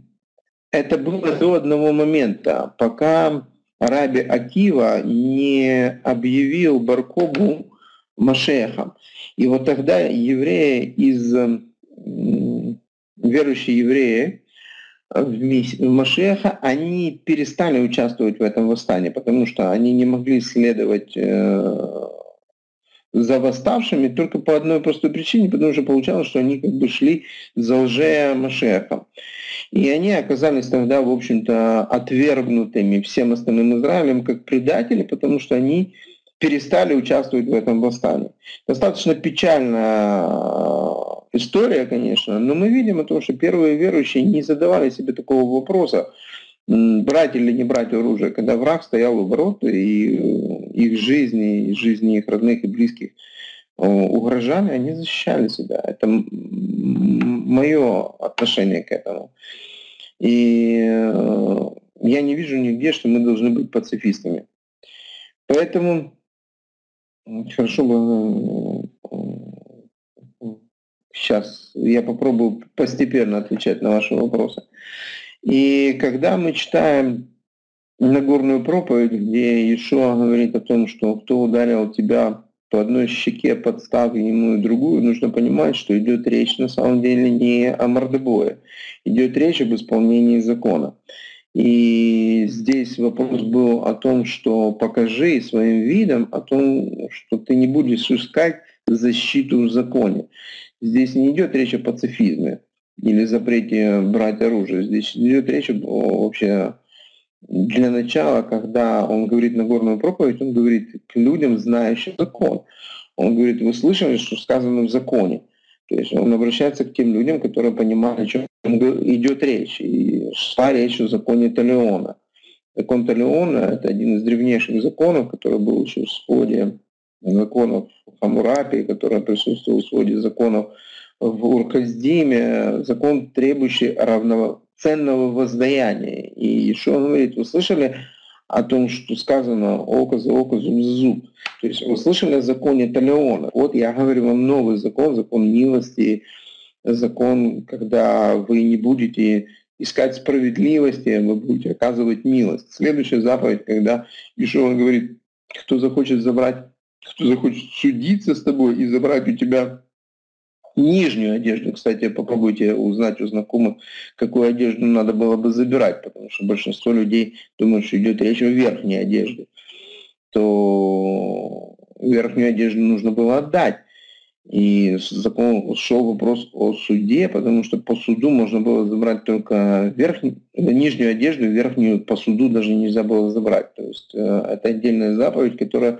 это было до одного момента, пока Раби Акива не объявил Баркобу Машехом. И вот тогда евреи из верующие евреи в Машеха, они перестали участвовать в этом восстании, потому что они не могли следовать э, за восставшими только по одной простой причине, потому что получалось, что они как бы шли за лже Машехом. И они оказались тогда, в общем-то, отвергнутыми всем остальным Израилем как предатели, потому что они перестали участвовать в этом восстании. Достаточно печальная э, история, конечно, но мы видим о том, что первые верующие не задавали себе такого вопроса, брать или не брать оружие, когда враг стоял у ворот, и э, их жизни, и жизни их родных и близких э, угрожали, они защищали себя. Это мое отношение к этому. И я не вижу нигде, что мы должны быть пацифистами. Поэтому Хорошо бы сейчас э, я попробую постепенно отвечать на ваши вопросы. И когда мы читаем Нагорную проповедь, где Ишуа говорит о том, что кто ударил тебя по одной щеке, подстав ему и другую, нужно понимать, что идет речь на самом деле не о мордобое, идет речь об исполнении закона. И здесь вопрос был о том, что покажи своим видом о том, что ты не будешь искать защиту в законе. Здесь не идет речь о пацифизме или запрете брать оружие. Здесь идет речь вообще для начала, когда он говорит на горную проповедь, он говорит к людям, знающим закон. Он говорит, вы слышали, что сказано в законе. То есть он обращается к тем людям, которые понимают, о чем идет речь. И шла речь о законе Талиона. Закон Талиона – это один из древнейших законов, который был еще в своде законов Хамурапи, который присутствовал в своде законов в Урказдиме, закон, требующий равноценного воздаяния. И еще он говорит, вы слышали о том, что сказано око за око, зуб за зуб. То есть вы слышали о законе Талеона. Вот я говорю вам новый закон, закон милости, закон, когда вы не будете искать справедливости, вы будете оказывать милость. Следующая заповедь, когда Ишуа говорит, кто захочет забрать, кто захочет судиться с тобой и забрать у тебя нижнюю одежду. Кстати, попробуйте узнать у знакомых, какую одежду надо было бы забирать, потому что большинство людей думают, что идет речь о верхней одежде. То верхнюю одежду нужно было отдать. И закон шел вопрос о суде, потому что по суду можно было забрать только верхнюю, нижнюю одежду, верхнюю по суду даже нельзя было забрать. То есть э, это отдельная заповедь, которая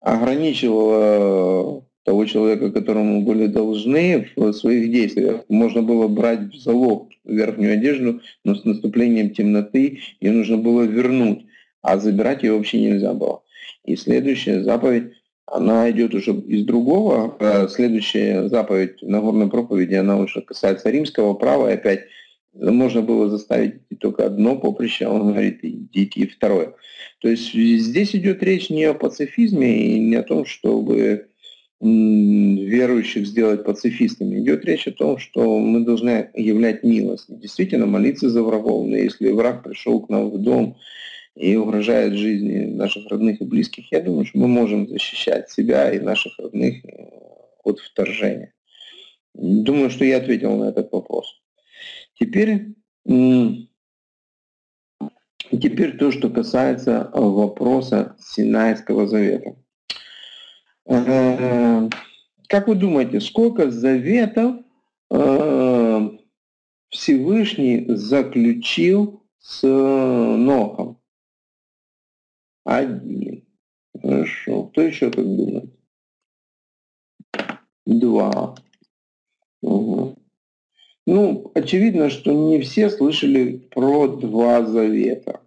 ограничивала того человека, которому были должны в своих действиях. Можно было брать в залог верхнюю одежду, но с наступлением темноты ее нужно было вернуть, а забирать ее вообще нельзя было. И следующая заповедь, она идет уже из другого. А следующая заповедь на горной проповеди, она уже касается римского права, и опять можно было заставить только одно поприще, а он говорит, идите и второе. То есть здесь идет речь не о пацифизме и не о том, чтобы верующих сделать пацифистами. Идет речь о том, что мы должны являть милость. Действительно молиться за врагов. Но если враг пришел к нам в дом и угрожает жизни наших родных и близких, я думаю, что мы можем защищать себя и наших родных э, от вторжения. Думаю, что я ответил на этот вопрос. Теперь, теперь то, что касается вопроса Синайского завета. Э, как вы думаете, сколько заветов э, Всевышний заключил с Нохом? Один. Хорошо. Кто еще как думает? Два. Угу. Ну, очевидно, что не все слышали про два завета.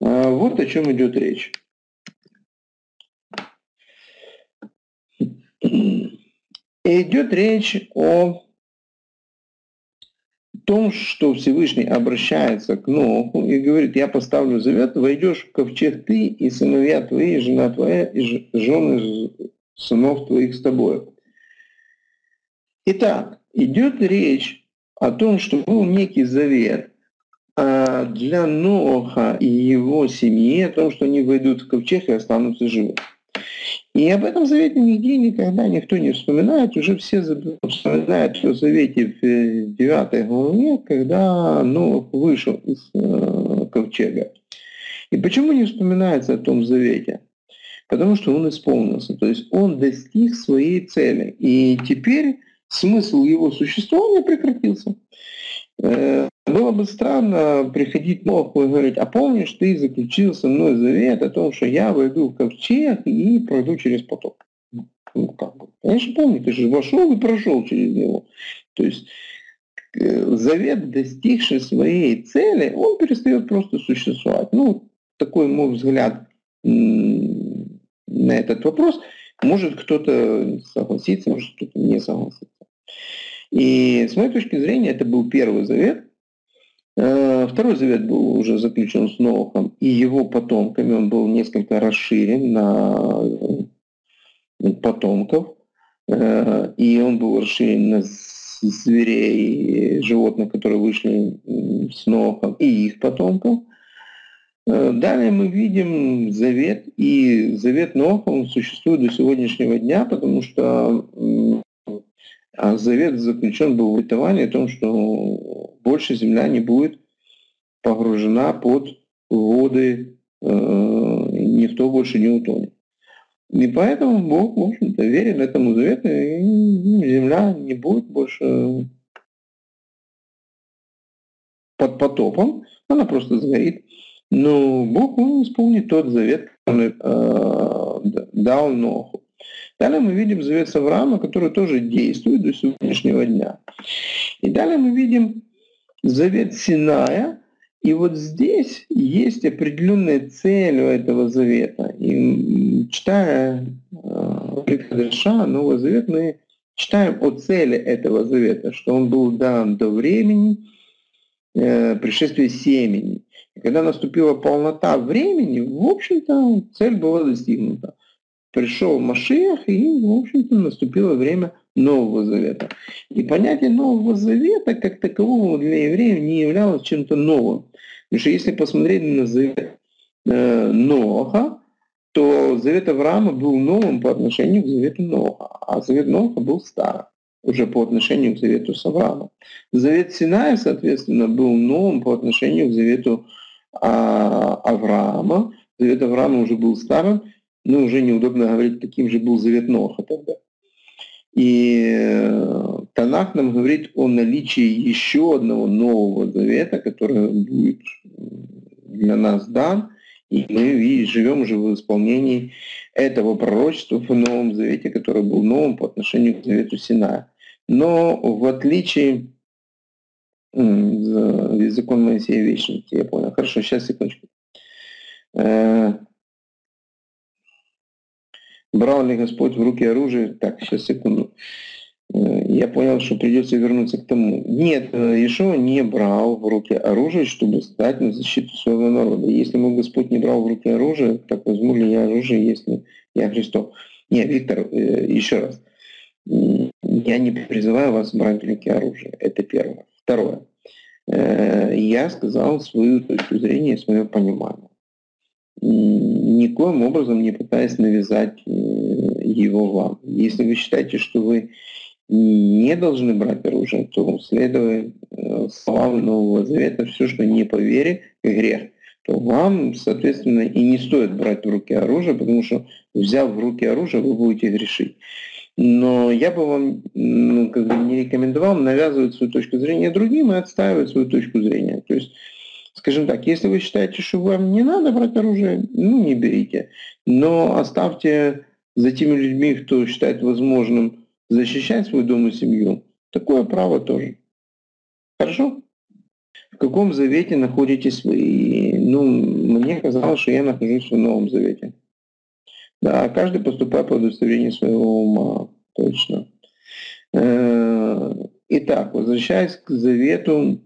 Э, вот о чем идет речь. Идет речь о том, что Всевышний обращается к Ноху и говорит, я поставлю завет, войдешь в ковчег ты и сыновья твои, и жена твоя, и жены сынов твоих с тобой. Итак, идет речь о том, что был некий завет а, для Ноха и его семьи, о том, что они войдут в ковчег и останутся живы. И об этом завете нигде никогда никто не вспоминает. Уже все вспоминают о завете в 9 главе, когда Новых вышел из э, ковчега. И почему не вспоминается о том завете? Потому что он исполнился. То есть он достиг своей цели. И теперь смысл его существования прекратился. Э, было бы странно приходить Ноху и говорить, а помнишь, ты заключил со мной завет о том, что я войду в ковчег и пройду через поток. Ну, как бы. Конечно, помню, ты же вошел и прошел через него. То есть э, завет, достигший своей цели, он перестает просто существовать. Ну, такой мой взгляд на этот вопрос. Может кто-то согласится, может кто-то не согласится. И с моей точки зрения это был первый завет. Э, второй завет был уже заключен с Нохом и его потомками. Он был несколько расширен на э, потомков. Э, и он был расширен на зверей, животных, которые вышли с Нохом, и их потомков. Далее мы видим завет, и завет Ноха он существует до сегодняшнего дня, потому что а завет заключен был в литовании о том, что больше земля не будет погружена под воды, э, никто больше не утонет. И поэтому Бог, в общем-то, верен этому завету, и земля не будет больше под потопом, она просто сгорит. Но Бог он исполнит тот завет, который э, дал Ноху. Далее мы видим завет Авраама, который тоже действует до сегодняшнего дня. И далее мы видим завет Синая, и вот здесь есть определенная цель у этого завета. И читая Прикадыша, Новый Завет, мы читаем о цели этого завета, что он был дан до времени э, пришествия семени. И когда наступила полнота времени, в общем-то, цель была достигнута пришел Машиах, и, в общем-то, наступило время Нового Завета. И понятие Нового Завета как такового для евреев не являлось чем-то новым. Потому что если посмотреть на Завет э, Ноха, то Завет Авраама был новым по отношению к Завету Ноха, а Завет Ноха был старым уже по отношению к Завету с Авраамом. Завет Синая, соответственно, был новым по отношению к Завету а, Авраама. Завет Авраама уже был старым, ну, уже неудобно говорить, каким же был завет Ноха тогда. И э, Танах нам говорит о наличии еще одного нового завета, который будет для нас дан, и мы живем уже в исполнении этого пророчества в Новом Завете, который был новым по отношению к Завету Синая. Но в отличие закон Моисея вечности, я понял. Хорошо, сейчас секундочку. Брал ли Господь в руки оружие? Так, сейчас секунду. Э, я понял, что придется вернуться к тому. Нет, э, Ишуа не брал в руки оружие, чтобы стать на защиту своего народа. Если мой Господь не брал в руки оружие, так возьму ли я оружие, если я Христов? Нет, Виктор, э, еще раз. Я не призываю вас брать в руки оружие. Это первое. Второе. Я сказал свою точку зрения, свое понимание никоим образом не пытаясь навязать э, его вам. Если вы считаете, что вы не должны брать оружие, то следуя э, словам Нового Завета, все, что не по вере, грех, то вам, соответственно, и не стоит брать в руки оружие, потому что, взяв в руки оружие, вы будете грешить. Но я бы вам ну, как бы не рекомендовал навязывать свою точку зрения другим и отстаивать свою точку зрения. То есть Скажем так, если вы считаете, что вам не надо брать оружие, ну не берите. Но оставьте за теми людьми, кто считает возможным защищать свой дом и семью, такое право тоже. Хорошо? В каком завете находитесь вы? Ну, мне казалось, что я нахожусь в Новом Завете. Да, каждый поступает по удостоверению своего ума. Точно. Э, итак, возвращаясь к завету,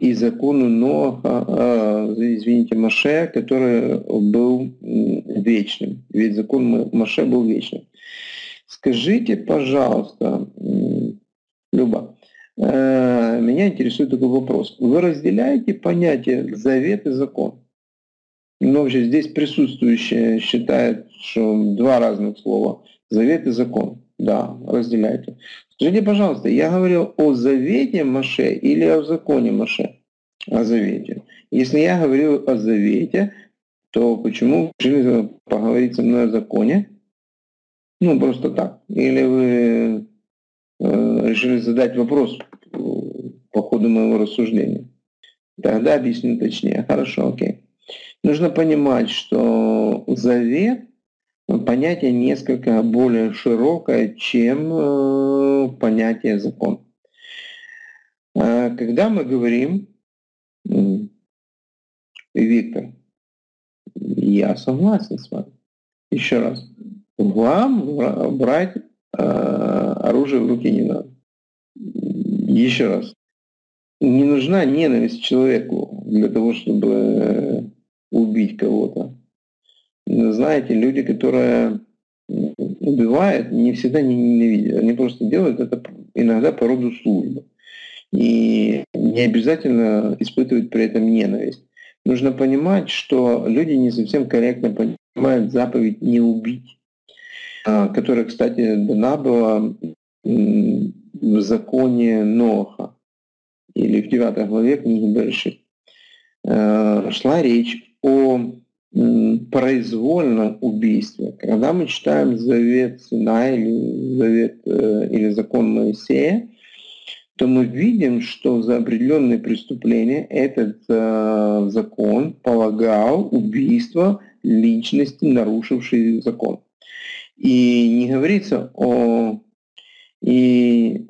и закону Ноаха, а, извините, Маше, который был вечным. Ведь закон Маше был вечным. Скажите, пожалуйста, Люба, э, меня интересует такой вопрос. Вы разделяете понятие завет и закон? Но вообще здесь присутствующие считают, что два разных слова – завет и закон. Да, разделяйте. Скажите, пожалуйста, я говорил о завете Маше или о законе Маше? О завете. Если я говорил о завете, то почему решили поговорить со мной о законе? Ну, просто так. Или вы э, решили задать вопрос по ходу моего рассуждения? Тогда объясню точнее. Хорошо, окей. Нужно понимать, что завет понятие несколько более широкое, чем э, понятие закон. А когда мы говорим, Виктор, я согласен с вами. Еще раз. Вам брать э, оружие в руки не надо. Еще раз. Не нужна ненависть человеку для того, чтобы э, убить кого-то. Знаете, люди, которые убивают, не всегда не ненавидят. Они просто делают это иногда по роду службы. И не обязательно испытывать при этом ненависть. Нужно понимать, что люди не совсем корректно понимают заповедь «не убить», а, которая, кстати, дана была в законе Ноха или в 9 главе книги Берши. А, шла речь о произвольном убийстве. Когда мы читаем Завет Сина или, Завет, э, или Закон Моисея, то мы видим, что за определенные преступления этот э, закон полагал убийство личности, нарушившей закон. И не говорится о... И,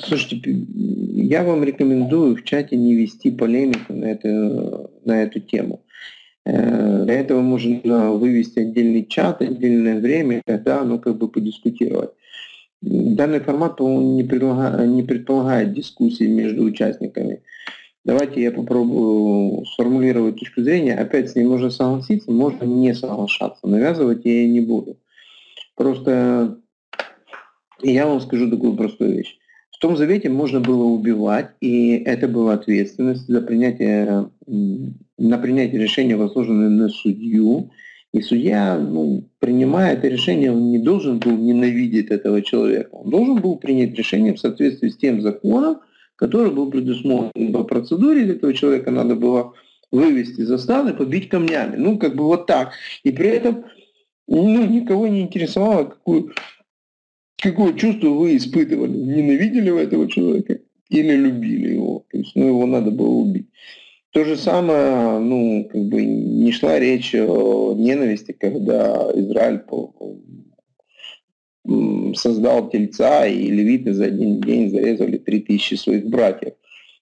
слушайте, я вам рекомендую в чате не вести полемику на, это, на эту тему. Э, для этого можно вывести отдельный чат, отдельное время, когда ну, как бы подискутировать. Данный формат он не, предлагает, не предполагает дискуссии между участниками. Давайте я попробую сформулировать точку зрения. Опять с ней можно согласиться, можно не соглашаться. Навязывать я не буду. Просто я вам скажу такую простую вещь. В том завете можно было убивать, и это была ответственность за принятие, на принятие решения, возложенное на судью. И судья, ну, принимая это решение, он не должен был ненавидеть этого человека. Он должен был принять решение в соответствии с тем законом, который был предусмотрен по процедуре. Этого человека надо было вывести за стан и побить камнями. Ну, как бы вот так. И при этом ну, никого не интересовало, какую, какое чувство вы испытывали. Ненавидели вы этого человека или любили его. То есть, ну, его надо было убить. То же самое, ну, как бы не шла речь о ненависти, когда Израиль создал тельца, и левиты за один день зарезали 3000 своих братьев.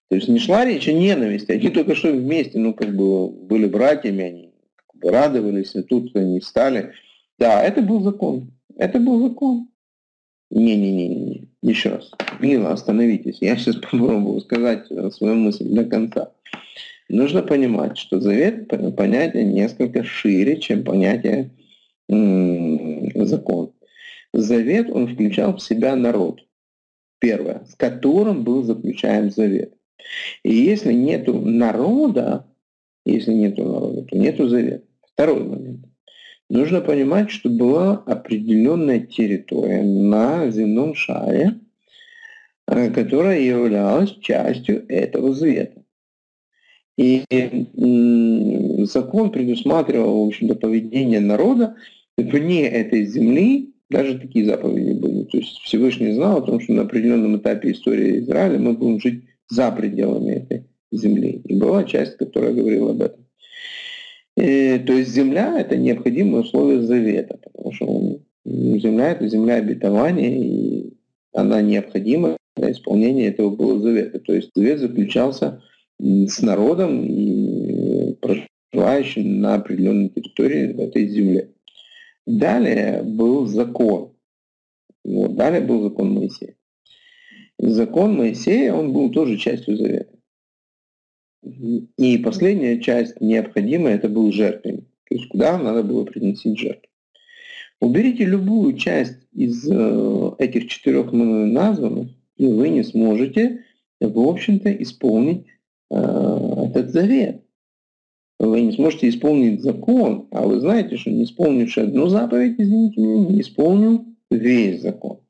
То есть не шла речь о ненависти, они только что вместе, ну, как бы были братьями, они как бы радовались, и тут они стали. Да, это был закон. Это был закон. Не-не-не, еще раз. Мила, остановитесь. Я сейчас [LAUGHS] попробую сказать свою мысль до конца. Нужно понимать, что завет понятие несколько шире, чем понятие закон. Завет, он включал в себя народ. Первое, с которым был заключаем завет. И если нету народа, если нету народа, то нету завета. Второй момент. Нужно понимать, что была определенная территория на земном шаре, э, которая являлась частью этого завета. И закон предусматривал, в общем-то, поведение народа вне этой земли, даже такие заповеди были. То есть Всевышний знал о том, что на определенном этапе истории Израиля мы будем жить за пределами этой земли. И была часть, которая говорила об этом. И, то есть земля – это необходимое условие завета, потому что земля – это земля обетования, и она необходима для исполнения этого было завета. То есть завет заключался с народом и проживающим на определенной территории в этой земле. Далее был закон. Вот, далее был закон Моисея. Закон Моисея, он был тоже частью завета. И последняя часть необходимая, это был жертвенник. То есть куда надо было приносить жертву. Уберите любую часть из э, этих четырех названных, и вы не сможете, в общем-то, исполнить Э, этот завет. вы не сможете исполнить закон, а вы знаете, что не исполнивший одну заповедь, извините меня, не исполнил весь закон.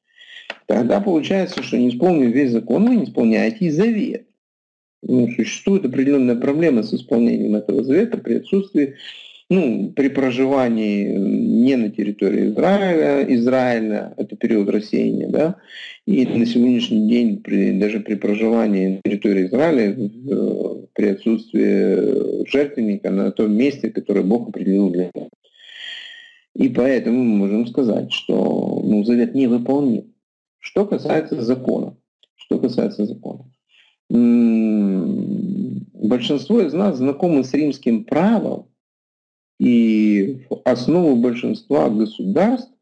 Тогда получается, что не исполнив весь закон, вы не исполняете и завет. Ну, существует определенная проблема с исполнением этого завета при отсутствии ну, при проживании не на территории Израиля, Израиля, это период рассеяния, да, и на сегодняшний день при, даже при проживании на территории Израиля, при отсутствии жертвенника на том месте, которое Бог определил для него. И поэтому мы можем сказать, что ну, завет не выполнен. Что касается закона, что касается закона. Большинство из нас знакомы с римским правом, и в основу большинства государств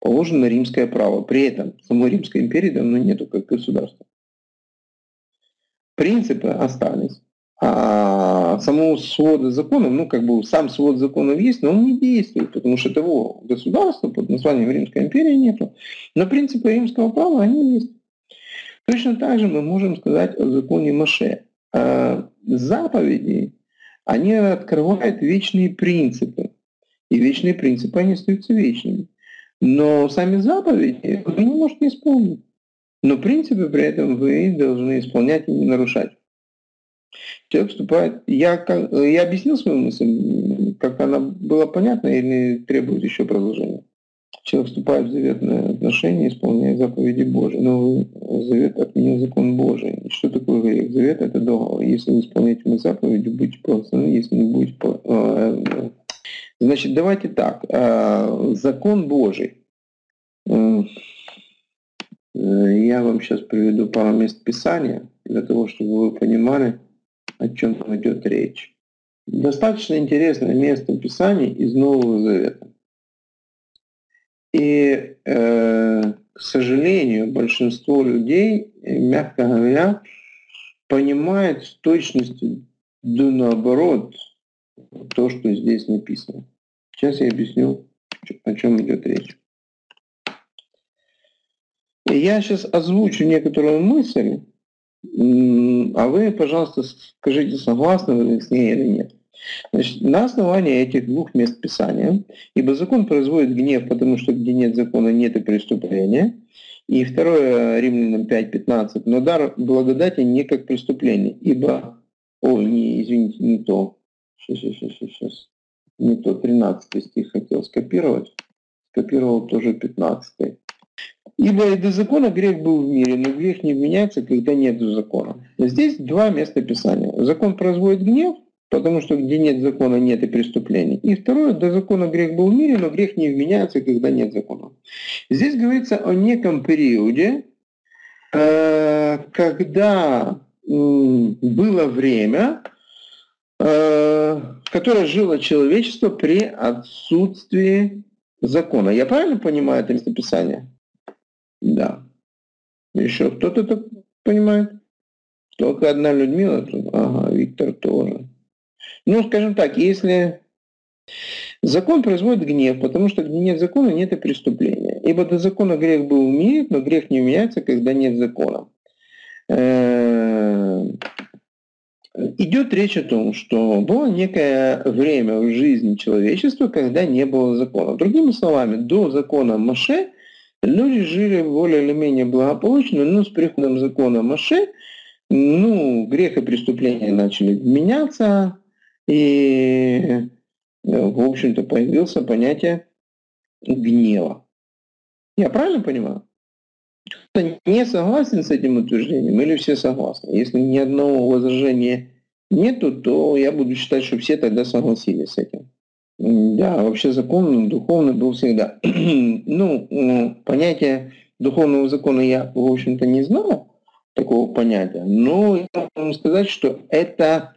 положено римское право. При этом самой Римской империи давно нету как государства. Принципы остались. А самого свода законов, ну как бы сам свод законов есть, но он не действует, потому что того государства под названием Римская империя нету. Но принципы римского права, они есть. Точно так же мы можем сказать о законе Маше. А заповеди они открывают вечные принципы. И вечные принципы, они остаются вечными. Но сами заповеди вы не можете исполнить. Но принципы при этом вы должны исполнять и не нарушать. Человек вступает... Я, я объяснил свою мысль, как она была понятна или требует еще продолжения? Человек вступает в заветное отношение, исполняя заповеди Божьи. Но завет отменил закон Божий. И что такое грех? Завет – это договор. Если вы исполняете мои заповеди, будете благословены. Если не будете... А, значит, давайте так. А, закон Божий. Я вам сейчас приведу пару мест Писания, для того, чтобы вы понимали, о чем идет речь. Достаточно интересное место Писания из Нового Завета. И, э, к сожалению, большинство людей, мягко говоря, понимает с точностью да наоборот то, что здесь написано. Сейчас я объясню, о чем идет речь. Я сейчас озвучу некоторую мысль, а вы, пожалуйста, скажите, согласны вы с ней или нет. Значит, на основании этих двух мест Писания, ибо закон производит гнев, потому что где нет закона, нет и преступления. И второе, Римлянам 5.15, но дар благодати не как преступление, ибо, о, не, извините, не то, сейчас, сейчас, сейчас, сейчас, не то, 13 стих хотел скопировать, скопировал тоже 15. Ибо и до закона грех был в мире, но грех не вменяется, когда нет закона. Здесь два места Писания. Закон производит гнев, Потому что где нет закона, нет и преступлений. И второе, до закона грех был в мире, но грех не вменяется, когда нет закона. Здесь говорится о неком периоде, э, когда было время, э, которое жило человечество при отсутствии закона. Я правильно понимаю это местописание? Да. Еще кто-то так понимает? Только одна Людмила Ага, Виктор тоже. Ну, скажем так, если закон производит гнев, потому что нет закона, нет и преступления. Ибо до закона грех был мире, но грех не меняется, когда нет закона. Э, идет речь о том, что было некое время в жизни человечества, когда не было закона. Другими словами, до закона Маше люди жили более или менее благополучно, но с приходом закона Маше ну, грех и преступления начали меняться, и, э, в общем-то, появился понятие гнева. Я правильно понимаю? Кто не согласен с этим утверждением или все согласны? Если ни одного возражения нету, то я буду считать, что все тогда согласились с этим. Да, вообще закон духовный был всегда. [CLEARS THROAT] ну, понятие духовного закона я, в общем-то, не знал, такого понятия, но я могу сказать, что это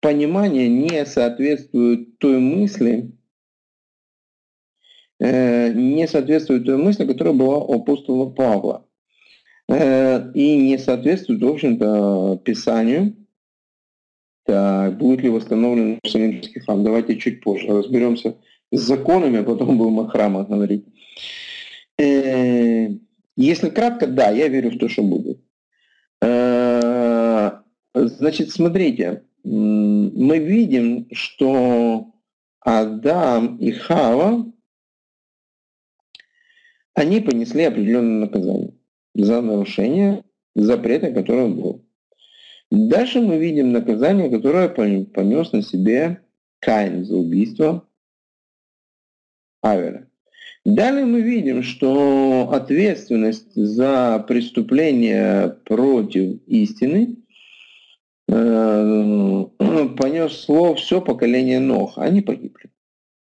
понимание не соответствует той мысли, э, не соответствует той мысли, которая была у апостола Павла. Э, и не соответствует, в общем-то, Писанию. Так, будет ли восстановлен Иерусалимский храм? Давайте чуть позже разберемся с законами, а потом будем о храмах говорить. Э, если кратко, да, я верю в то, что будет. Значит, смотрите, мы видим, что Адам и Хава, они понесли определенное наказание за нарушение запрета, который был. Дальше мы видим наказание, которое понес на себе Каин за убийство Авеля. Далее мы видим, что ответственность за преступление против истины [CLEARS THROAT] понесло все поколение Нох. Они погибли.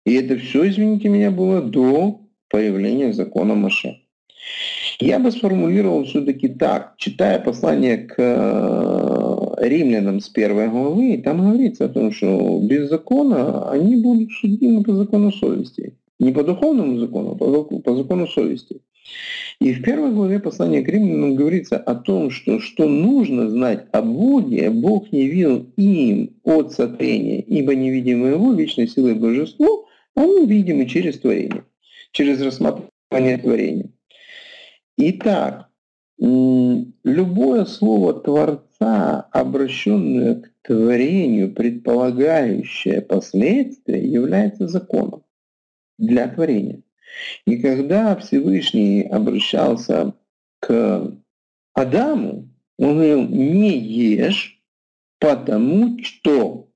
И это все, извините меня, было до появления закона Маше. Я бы сформулировал все-таки так, читая послание к э, римлянам с первой главы, там говорится о том, что без закона они будут судимы по закону совести. Не по духовному закону, а по закону совести. И в первой главе послания к римлянам говорится о том, что, что нужно знать о Боге, Бог не видел им от сотворения, ибо невидимое его вечной силой божество, они видимы через творение, через рассматривание творения. Итак, любое слово Творца, обращенное к творению, предполагающее последствия, является законом для творения. И когда Всевышний обращался к Адаму, он говорил, не ешь, потому что.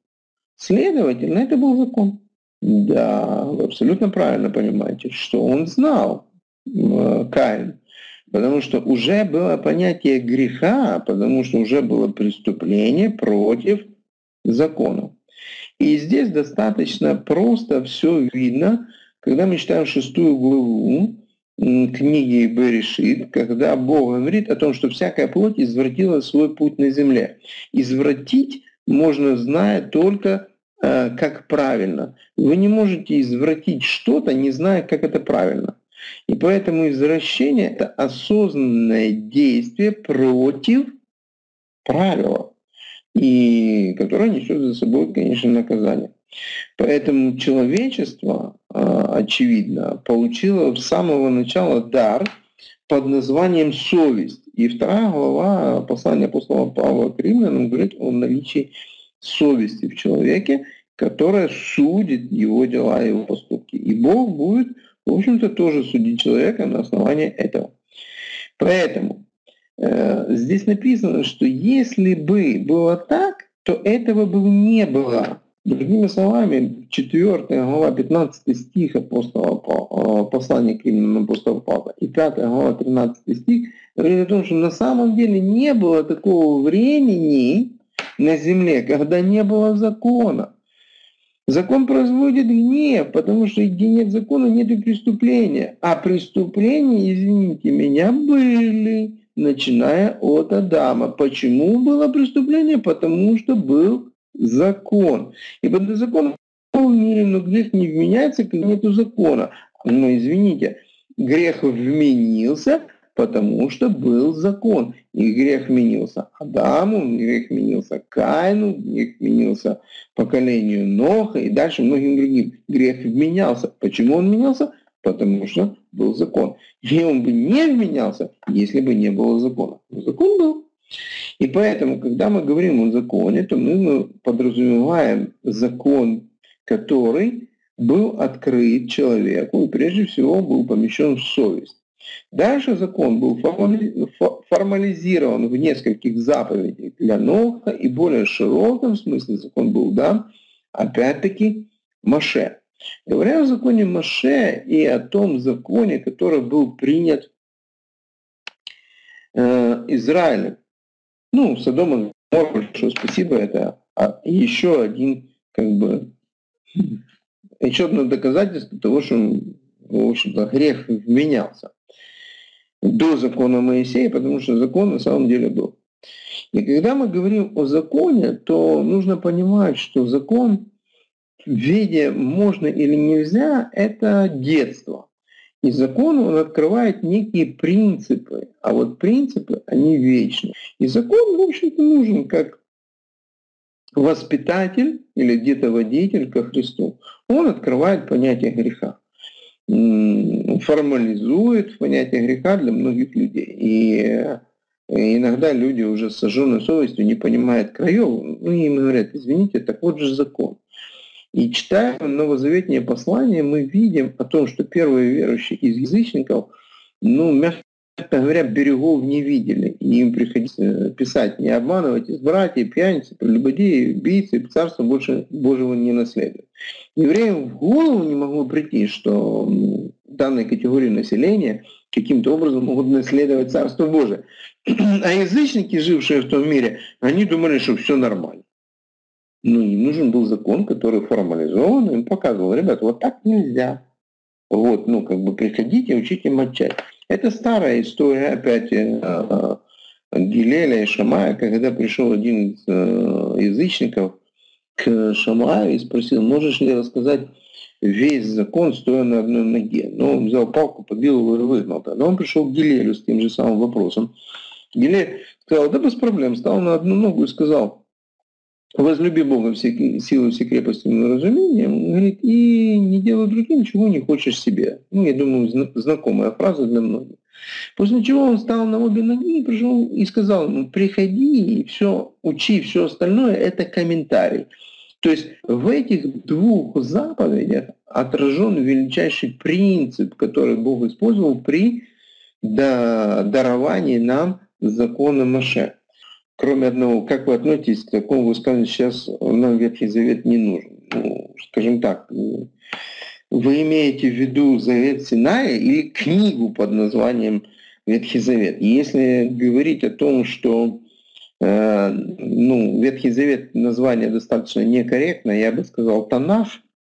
Следовательно, это был закон. Да, вы абсолютно правильно понимаете, что он знал, Каин, потому что уже было понятие греха, потому что уже было преступление против закона. И здесь достаточно просто все видно, когда мы читаем шестую главу книги Берешит, когда Бог говорит о том, что всякая плоть извратила свой путь на земле. Извратить можно, зная только э, как правильно. Вы не можете извратить что-то, не зная, как это правильно. И поэтому извращение – это осознанное действие против правила, и которое несет за собой, конечно, наказание. Поэтому человечество, а, очевидно, получило с самого начала дар под названием совесть. И вторая глава послания апостола Павла к римлянам говорит о наличии совести в человеке, которая судит его дела и его поступки. И Бог будет, в общем-то, тоже судить человека на основании этого. Поэтому э, здесь написано, что если бы было так, то этого бы не было. Другими словами, 4 глава 15 стих апостола, э, послания к римлянам апостола Павла и 5 глава 13 стих говорит о том, что на самом деле не было такого времени на земле, когда не было закона. Закон производит гнев, потому что где нет закона, нет и преступления. А преступления, извините меня, были, начиная от Адама. Почему было преступление? Потому что был закон. И под законом в мире, но грех не вменяется, когда нет закона. Но извините, грех вменился, потому что был закон. И грех вменился Адаму, грех вменился Каину, грех вменился поколению Ноха и дальше многим другим. Грех вменялся. Почему он вменялся? Потому что был закон. И он бы не вменялся, если бы не было закона. Но закон был. И поэтому, когда мы говорим о законе, то мы подразумеваем закон, который был открыт человеку и прежде всего был помещен в совесть. Дальше закон был формализирован в нескольких заповедях для Ноха и более широком смысле закон был дан, опять-таки, Маше. Говоря о законе Маше и о том законе, который был принят э, Израилем, ну, Содом большое спасибо, это а еще один, как бы, еще одно доказательство того, что, в общем-то, грех вменялся до закона Моисея, потому что закон на самом деле был. И когда мы говорим о законе, то нужно понимать, что закон в виде можно или нельзя – это детство. И закон, он открывает некие принципы, а вот принципы, они вечны. И закон, в общем-то, нужен как воспитатель или где-то водитель ко Христу. Он открывает понятие греха, формализует понятие греха для многих людей. И И иногда люди уже с сожженной совестью не понимают краев, ну им говорят, извините, так вот же закон. И читая новозаветнее послание, мы видим о том, что первые верующие из язычников, ну, мягко говоря, берегов не видели. И им приходилось э, писать, не обманывайтесь, братья, пьяницы, прелюбодеи, убийцы, царство больше Божьего не наследует. Евреям в голову не могло прийти, что данной категории населения каким-то образом могут наследовать Царство Божие. [CLEARS THROAT] А язычники, жившие в том мире, они думали, что все нормально. Ну, нужен был закон, который формализован, им показывал, ребят, вот так нельзя. Вот, ну, как бы приходите, учите мочать. Это старая история, опять, э, э, Гилеля и Шамая, когда пришел один из э, язычников к Шамаю и спросил, можешь ли рассказать весь закон, стоя на одной ноге. Но он взял палку, побил его и выгнал. Тогда он пришел к Гилелю с тем же самым вопросом. Гилель сказал, да без проблем, стал на одну ногу и сказал, возлюби Бога все, силой, все крепости и разумением, он говорит, и не делай другим, чего не хочешь себе. Ну, я думаю, знакомая фраза для многих. После чего он стал на обе ноги и пришел и сказал ему, приходи и все, учи, все остальное, это комментарий. То есть в этих двух заповедях отражен величайший принцип, который Бог использовал при даровании нам закона Маше. Кроме одного, как вы относитесь к такому высказыванию, сейчас нам Ветхий Завет не нужен. Ну, скажем так, вы имеете в виду Завет Синая или книгу под названием Ветхий Завет? Если говорить о том, что Э, ну, Ветхий Завет название достаточно некорректное, я бы сказал Танах,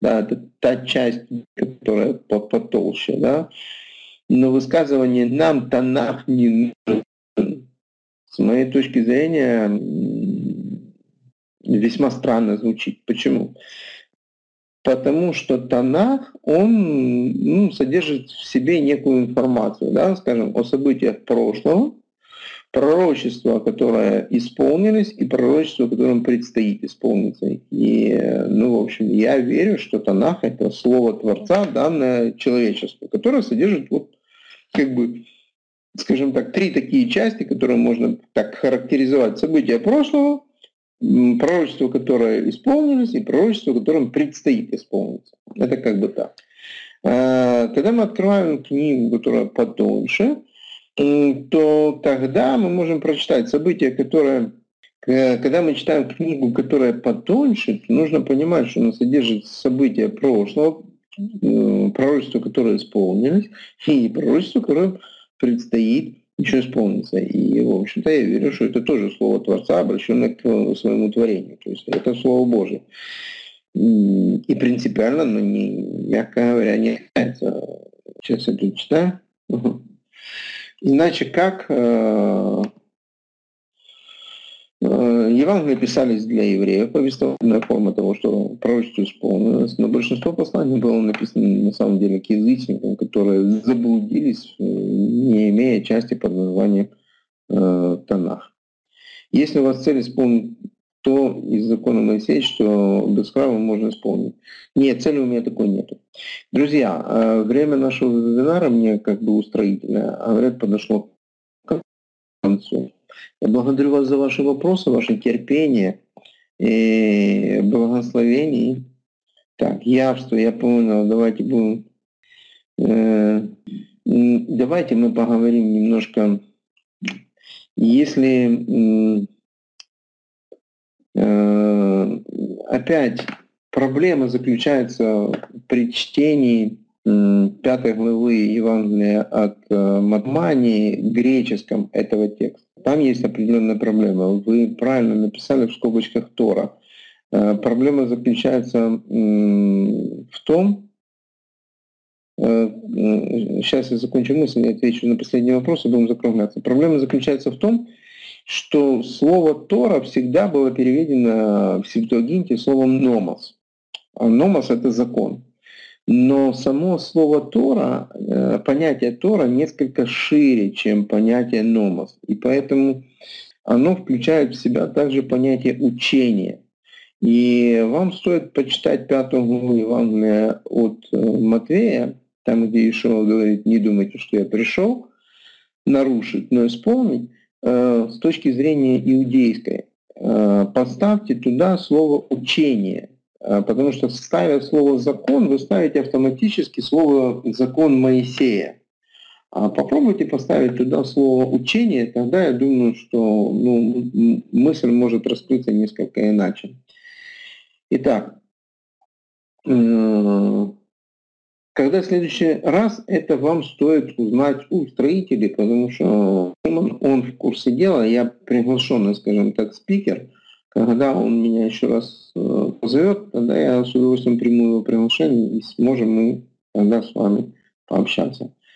да, это та часть, которая потолще, да, но высказывание «нам Танах не нужен» с моей точки зрения весьма странно звучит. Почему? Потому что Танах, он ну, содержит в себе некую информацию, да, скажем, о событиях прошлого, пророчества, которые исполнились, и пророчества, которым предстоит исполниться. И, ну, в общем, я верю, что Танах — это слово Творца, данное человечеству, которое содержит вот как бы скажем так, три такие части, которые можно так характеризовать. События прошлого, пророчества, которые исполнились, и пророчества, которым предстоит исполниться. Это как бы так. А, когда мы открываем книгу, которая потоньше, то тогда мы можем прочитать события, которые когда мы читаем книгу, которая потоньше, нужно понимать, что она содержит события прошлого, пророчества, которые исполнились, и пророчества, которое предстоит еще исполниться. И, в общем-то, я верю, что это тоже слово Творца, обращенное к своему творению. То есть это Слово Божие. И принципиально, но не, мягко говоря, не является. Сейчас я тут читаю. Иначе как э, э, Евангелия писались для евреев, повествовательная форма того, что пророчество исполнилось, но большинство посланий было написано на самом деле к язычникам, которые заблудились, э, не имея части под названием э, Танах. Если у вас цель исполнить то из закона Моисея, что без храма можно исполнить. Нет, цели у меня такой нет. Друзья, э, время нашего вебинара мне как бы устроительное, а говорят, подошло к концу. Я благодарю вас за ваши вопросы, ваше терпение и благословение. Так, явство, я понял, давайте будем... Э, давайте мы поговорим немножко, если Э, опять проблема заключается при чтении пятой главы Евангелия от э, Матмании греческом этого текста. Там есть определенная проблема. Вы правильно написали в скобочках Тора. Э, проблема заключается в том, сейчас я закончу мысль, я отвечу на последний вопрос и будем закругляться. Проблема заключается в том, что слово Тора всегда было переведено в Септуагинте словом «номос». А «Номос» — это закон. Но само слово Тора, э, понятие Тора несколько шире, чем понятие номос. И поэтому оно включает в себя также понятие учения. И вам стоит почитать пятую главу Евангелия от э, Матвея, там, где Ишуа говорит, не думайте, что я пришел нарушить, но исполнить. э, с точки зрения иудейской. Поставьте туда слово «учение», потому что ставя слово «закон», вы ставите автоматически слово «закон Моисея». А попробуйте поставить туда слово «учение», тогда я думаю, что ну, мысль может раскрыться несколько иначе. Итак, э, когда в следующий раз это вам стоит узнать у строителей, потому что он, он в курсе дела, я приглашенный, скажем так, спикер. Когда он меня еще раз э, позовет, тогда я с удовольствием приму его приглашение и сможем мы тогда с вами пообщаться.